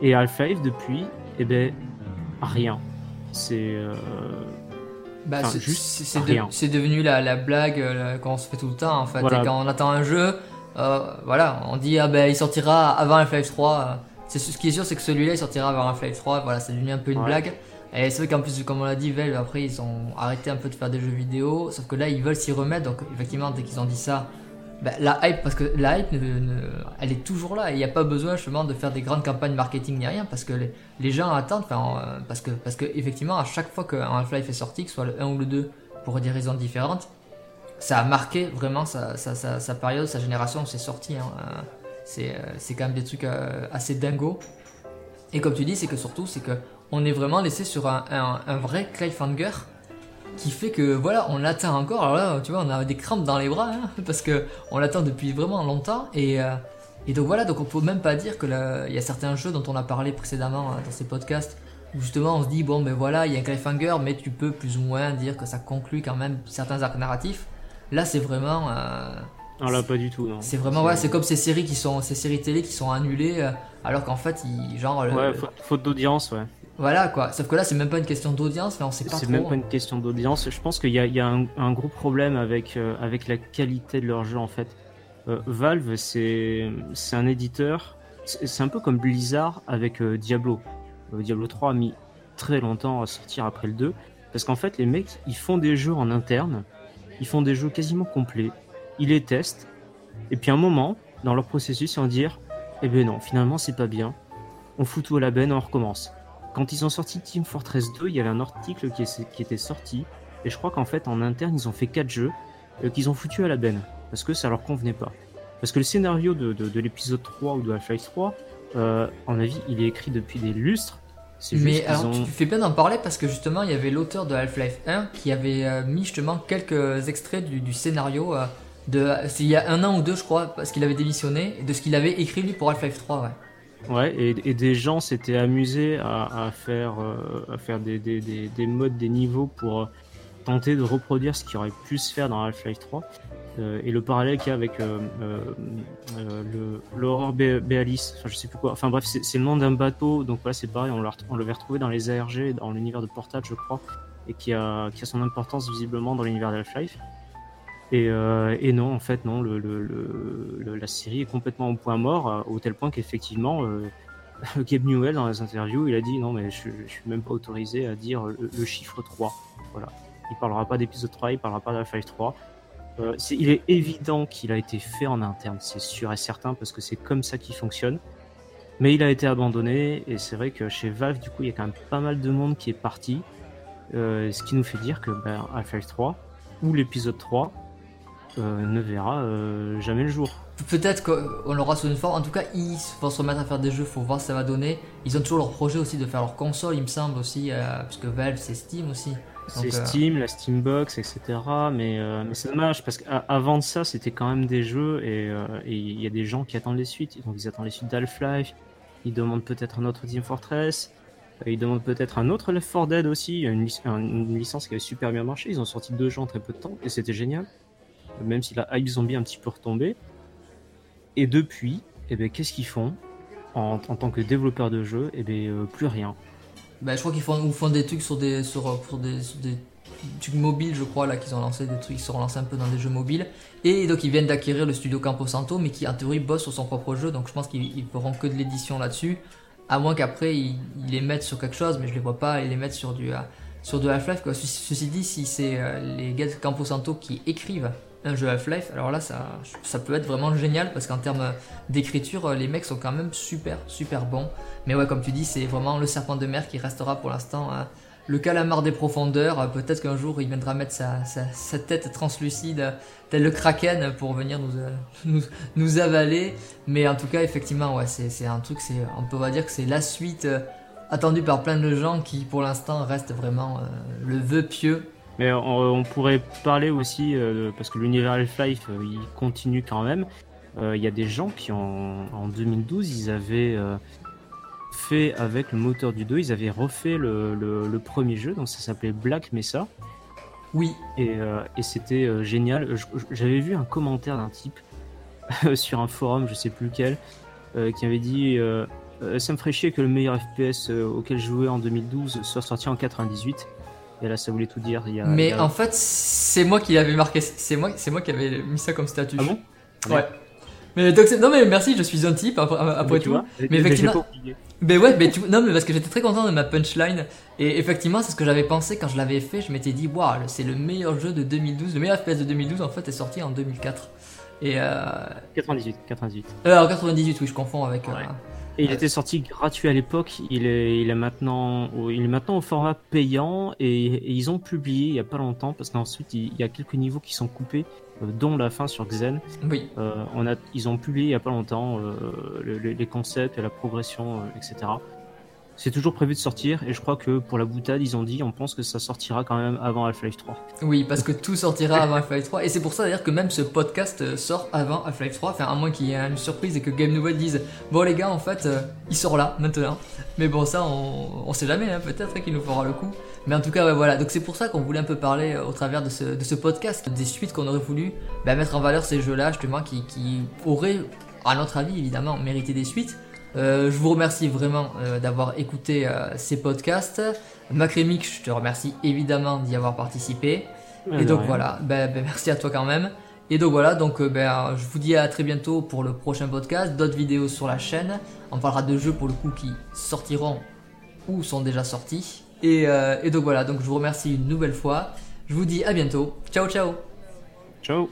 Et Half-Life, depuis, eh ben, rien. C'est. Bah, c'est devenu la, la blague qu'on se fait tout le temps en fait. Et quand on attend un jeu, euh, voilà, on dit ah ben il sortira avant Half-Life 3. C'est ce qui est sûr, c'est que celui-là il sortira avant Half-Life 3. Voilà, c'est devenu un peu une blague. Et c'est vrai qu'en plus, comme on l'a dit, Valve après ils ont arrêté un peu de faire des jeux vidéo. Sauf que là ils veulent s'y remettre. Donc effectivement, dès qu'ils ont dit ça, ben, la hype, parce que la hype, elle est toujours là. Il n'y a pas besoin justement de faire des grandes campagnes marketing ni rien parce que les, gens attendent. Enfin, parce que parce que effectivement, à chaque fois qu'un Half-Life est sorti, que ce soit le 1 ou le 2, pour des raisons différentes, ça a marqué vraiment sa, sa, période, sa génération, c'est sorti. Hein. Euh, c'est quand même des trucs euh, assez dingos. Et comme tu dis, c'est que surtout, c'est que on est vraiment laissé sur un, un, vrai cliffhanger qui fait que voilà, on l'attend encore. Alors là, tu vois, on a des crampes dans les bras hein, parce que on l'attend depuis vraiment longtemps. Et, euh, et, donc voilà, donc on peut même pas dire que il y a certains jeux dont on a parlé précédemment dans ces podcasts où justement on se dit bon ben voilà, il y a un cliffhanger, mais tu peux plus ou moins dire que ça conclut quand même certains arcs narratifs. Là, c'est vraiment. Euh, non, là, pas du tout. C'est vraiment, ouais, c'est comme ces séries qui sont, ces séries télé qui sont annulées, euh, alors qu'en fait, ils, genre. Ouais, faute, d'audience, ouais. Voilà quoi. Sauf que là, c'est même pas une question d'audience, mais on sait pas trop. C'est même pas une question d'audience. Je pense qu'il y a, y a un, gros problème avec, euh, avec la qualité de leur jeu en fait. Valve, c'est un éditeur. C'est un peu comme Blizzard avec Diablo. Diablo 3 a mis très longtemps à sortir après le 2. Parce qu'en fait, les mecs, ils font des jeux en interne ils font des jeux quasiment complets, ils les testent, et puis à un moment, dans leur processus, ils vont dire Eh ben non, finalement c'est pas bien, on fout tout à la benne, on recommence. Quand ils ont sorti Team Fortress 2, il y avait un article qui, était sorti, et je crois qu'en fait en interne ils ont fait 4 jeux euh, qu'ils ont foutu à la benne, parce que ça leur convenait pas. Parce que le scénario de, l'épisode 3 ou de Half-Life 3, euh, en avis, il est écrit depuis des lustres, mais alors, tu fais bien d'en parler parce que justement, il y avait l'auteur de Half-Life 1 qui avait euh, mis justement quelques extraits du, scénario euh, de. Il y a un an ou deux, je crois, parce qu'il avait démissionné, de ce qu'il avait écrit lui pour Half-Life 3, ouais. Ouais, et, des gens s'étaient amusés à, faire, à faire euh, des, des, des, des, modes, des niveaux pour tenter de reproduire ce qui aurait pu se faire dans Half-Life 3. Euh, et le parallèle qu'il y a avec euh, euh, l'horreur Béalis, enfin je sais plus quoi, enfin bref, c'est le nom d'un bateau, donc voilà, c'est pareil, on l'avait retrouvé dans les ARG, dans l'univers de Portal, je crois, et qui a, qui a son importance visiblement dans l'univers de Half-Life. Et, non, en fait, non, la série est complètement au point mort, au tel point qu'effectivement, Gabe Newell, dans les interviews, il a dit non, mais je, je suis même pas autorisé à dire le, chiffre 3. Voilà. Il parlera pas d'épisode 3, il parlera pas de Half-Life 3. Euh, il est évident qu'il a été fait en interne, c'est sûr et certain, parce que c'est comme ça qu'il fonctionne. Mais il a été abandonné, et c'est vrai que chez Valve, du coup, il y a quand même pas mal de monde qui est parti. Euh, ce qui nous fait dire que ben, Half-Life 3 ou l'épisode 3 euh, ne verra jamais le jour. Peut-être qu'on l'aura sous une forme. En tout cas, ils vont se remettre à faire des jeux, faut voir ce que ça va donner. Ils ont toujours leur projet aussi de faire leur console, il me semble aussi, puisque Valve c'est Steam aussi. C'est euh, Steam, la Steambox, etc. Mais, euh, mais c'est dommage parce qu'avant de ça, c'était quand même des jeux euh, et il y a des gens qui attendent les suites. Donc ils attendent les suites d'Half-Life, ils demandent peut-être un autre Team Fortress, ils demandent peut-être un autre Left 4 Dead aussi, une, une, licence qui avait super bien marché. Ils ont sorti deux jeux en très peu de temps et c'était génial. Même si la hype zombie est un petit peu retombée. Et depuis, eh ben, qu'est-ce qu'ils font en, en, tant que développeurs de jeux? Eh ben, plus rien. Bah, je crois qu'ils font, font des trucs sur des, sur, des, des trucs mobiles, je crois, là, qu'ils ont lancé des trucs, ils se sont lancés un peu dans des jeux mobiles. Et donc, ils viennent d'acquérir le studio Campo Santo, mais qui, en théorie, bosse sur son propre jeu. Donc, je pense qu'ils feront que de l'édition là-dessus. À moins qu'après, ils, les mettent sur quelque chose, mais je les vois pas, ils les mettent sur du, euh, sur de Half-Life. Ceci dit, si c'est euh, les gars de Campo Santo qui écrivent un jeu Half-Life, alors là ça, ça peut être vraiment génial parce qu'en termes d'écriture, les mecs sont quand même super super bons. Mais ouais, comme tu dis, c'est vraiment le serpent de mer qui restera pour l'instant hein. le calamar des profondeurs. Peut-être qu'un jour il viendra mettre sa, tête translucide tel le kraken pour venir nous, avaler. Mais en tout cas, effectivement, ouais, c'est un truc, on peut dire que c'est la suite euh, attendue par plein de gens qui pour l'instant reste vraiment euh, le vœu pieux mais on, pourrait parler aussi, euh, parce que l'univers Half-Life, euh, il continue quand même. Euh, il y a des gens qui, en, en 2012, ils avaient, fait avec le moteur du 2. Ils avaient refait le, le, premier jeu, donc ça s'appelait Black Mesa. Oui. Et, et c'était génial. J'avais vu un commentaire d'un type sur un forum, je sais plus lequel, qui avait dit Ça me ferait chier que le meilleur FPS auquel je jouais en 2012 soit sorti en 98. Et là, ça voulait tout dire. Il Mais en fait, c'est moi qui l'avais marqué. C'est moi, c'est moi qui avais mis ça comme statut. Ah bon? Ouais. Mais donc, non mais merci, je suis un type après, tout. mais effectivement. Mais ouais, mais tu... non mais parce que j'étais très content de ma punchline et effectivement c'est ce que j'avais pensé quand je l'avais fait. Je m'étais dit waouh c'est le meilleur jeu de 2012, le meilleur FPS de 2012 en fait est sorti en 2004. Et euh... 98, 98. Euh, 98 oui je confonds avec. Euh, et il était sorti gratuit à l'époque. Il est, il est maintenant, il est maintenant au format payant et, ils ont publié il y a pas longtemps parce qu'ensuite il, y a quelques niveaux qui sont coupés, euh, dont la fin sur Xen. Oui. Euh, on a, ils ont publié il y a pas longtemps euh, les concepts et la progression, etc. C'est toujours prévu de sortir et je crois que pour la boutade, ils ont dit, on pense que ça sortira quand même avant Half-Life 3. Oui, parce que tout sortira avant Half-Life 3 et c'est pour ça d'ailleurs que même ce podcast euh, sort avant Half-Life 3, enfin à moins qu'il y ait une surprise et que Game Nouvelle dise bon les gars en fait euh, il sort là maintenant. Mais bon ça on, on sait jamais, hein, peut-être qu'il nous fera le coup. Mais en tout cas voilà, donc c'est pour ça qu'on voulait un peu parler euh, au travers de ce, de ce podcast des suites qu'on aurait voulu bah, mettre en valeur ces jeux-là justement qui, qui auraient à notre avis évidemment mérité des suites. Euh, je vous remercie vraiment euh, d'avoir écouté euh, ces podcasts. Macrémic, je te remercie évidemment d'y avoir participé. et donc voilà, ben, ben, merci à toi quand même. Et donc voilà, donc ben, je vous dis à très bientôt pour le prochain podcast, d'autres vidéos sur la chaîne. On parlera de jeux pour le coup qui sortiront ou sont déjà sortis. Et, et donc voilà, donc je vous remercie une nouvelle fois. Je vous dis à bientôt. Ciao ciao. Ciao.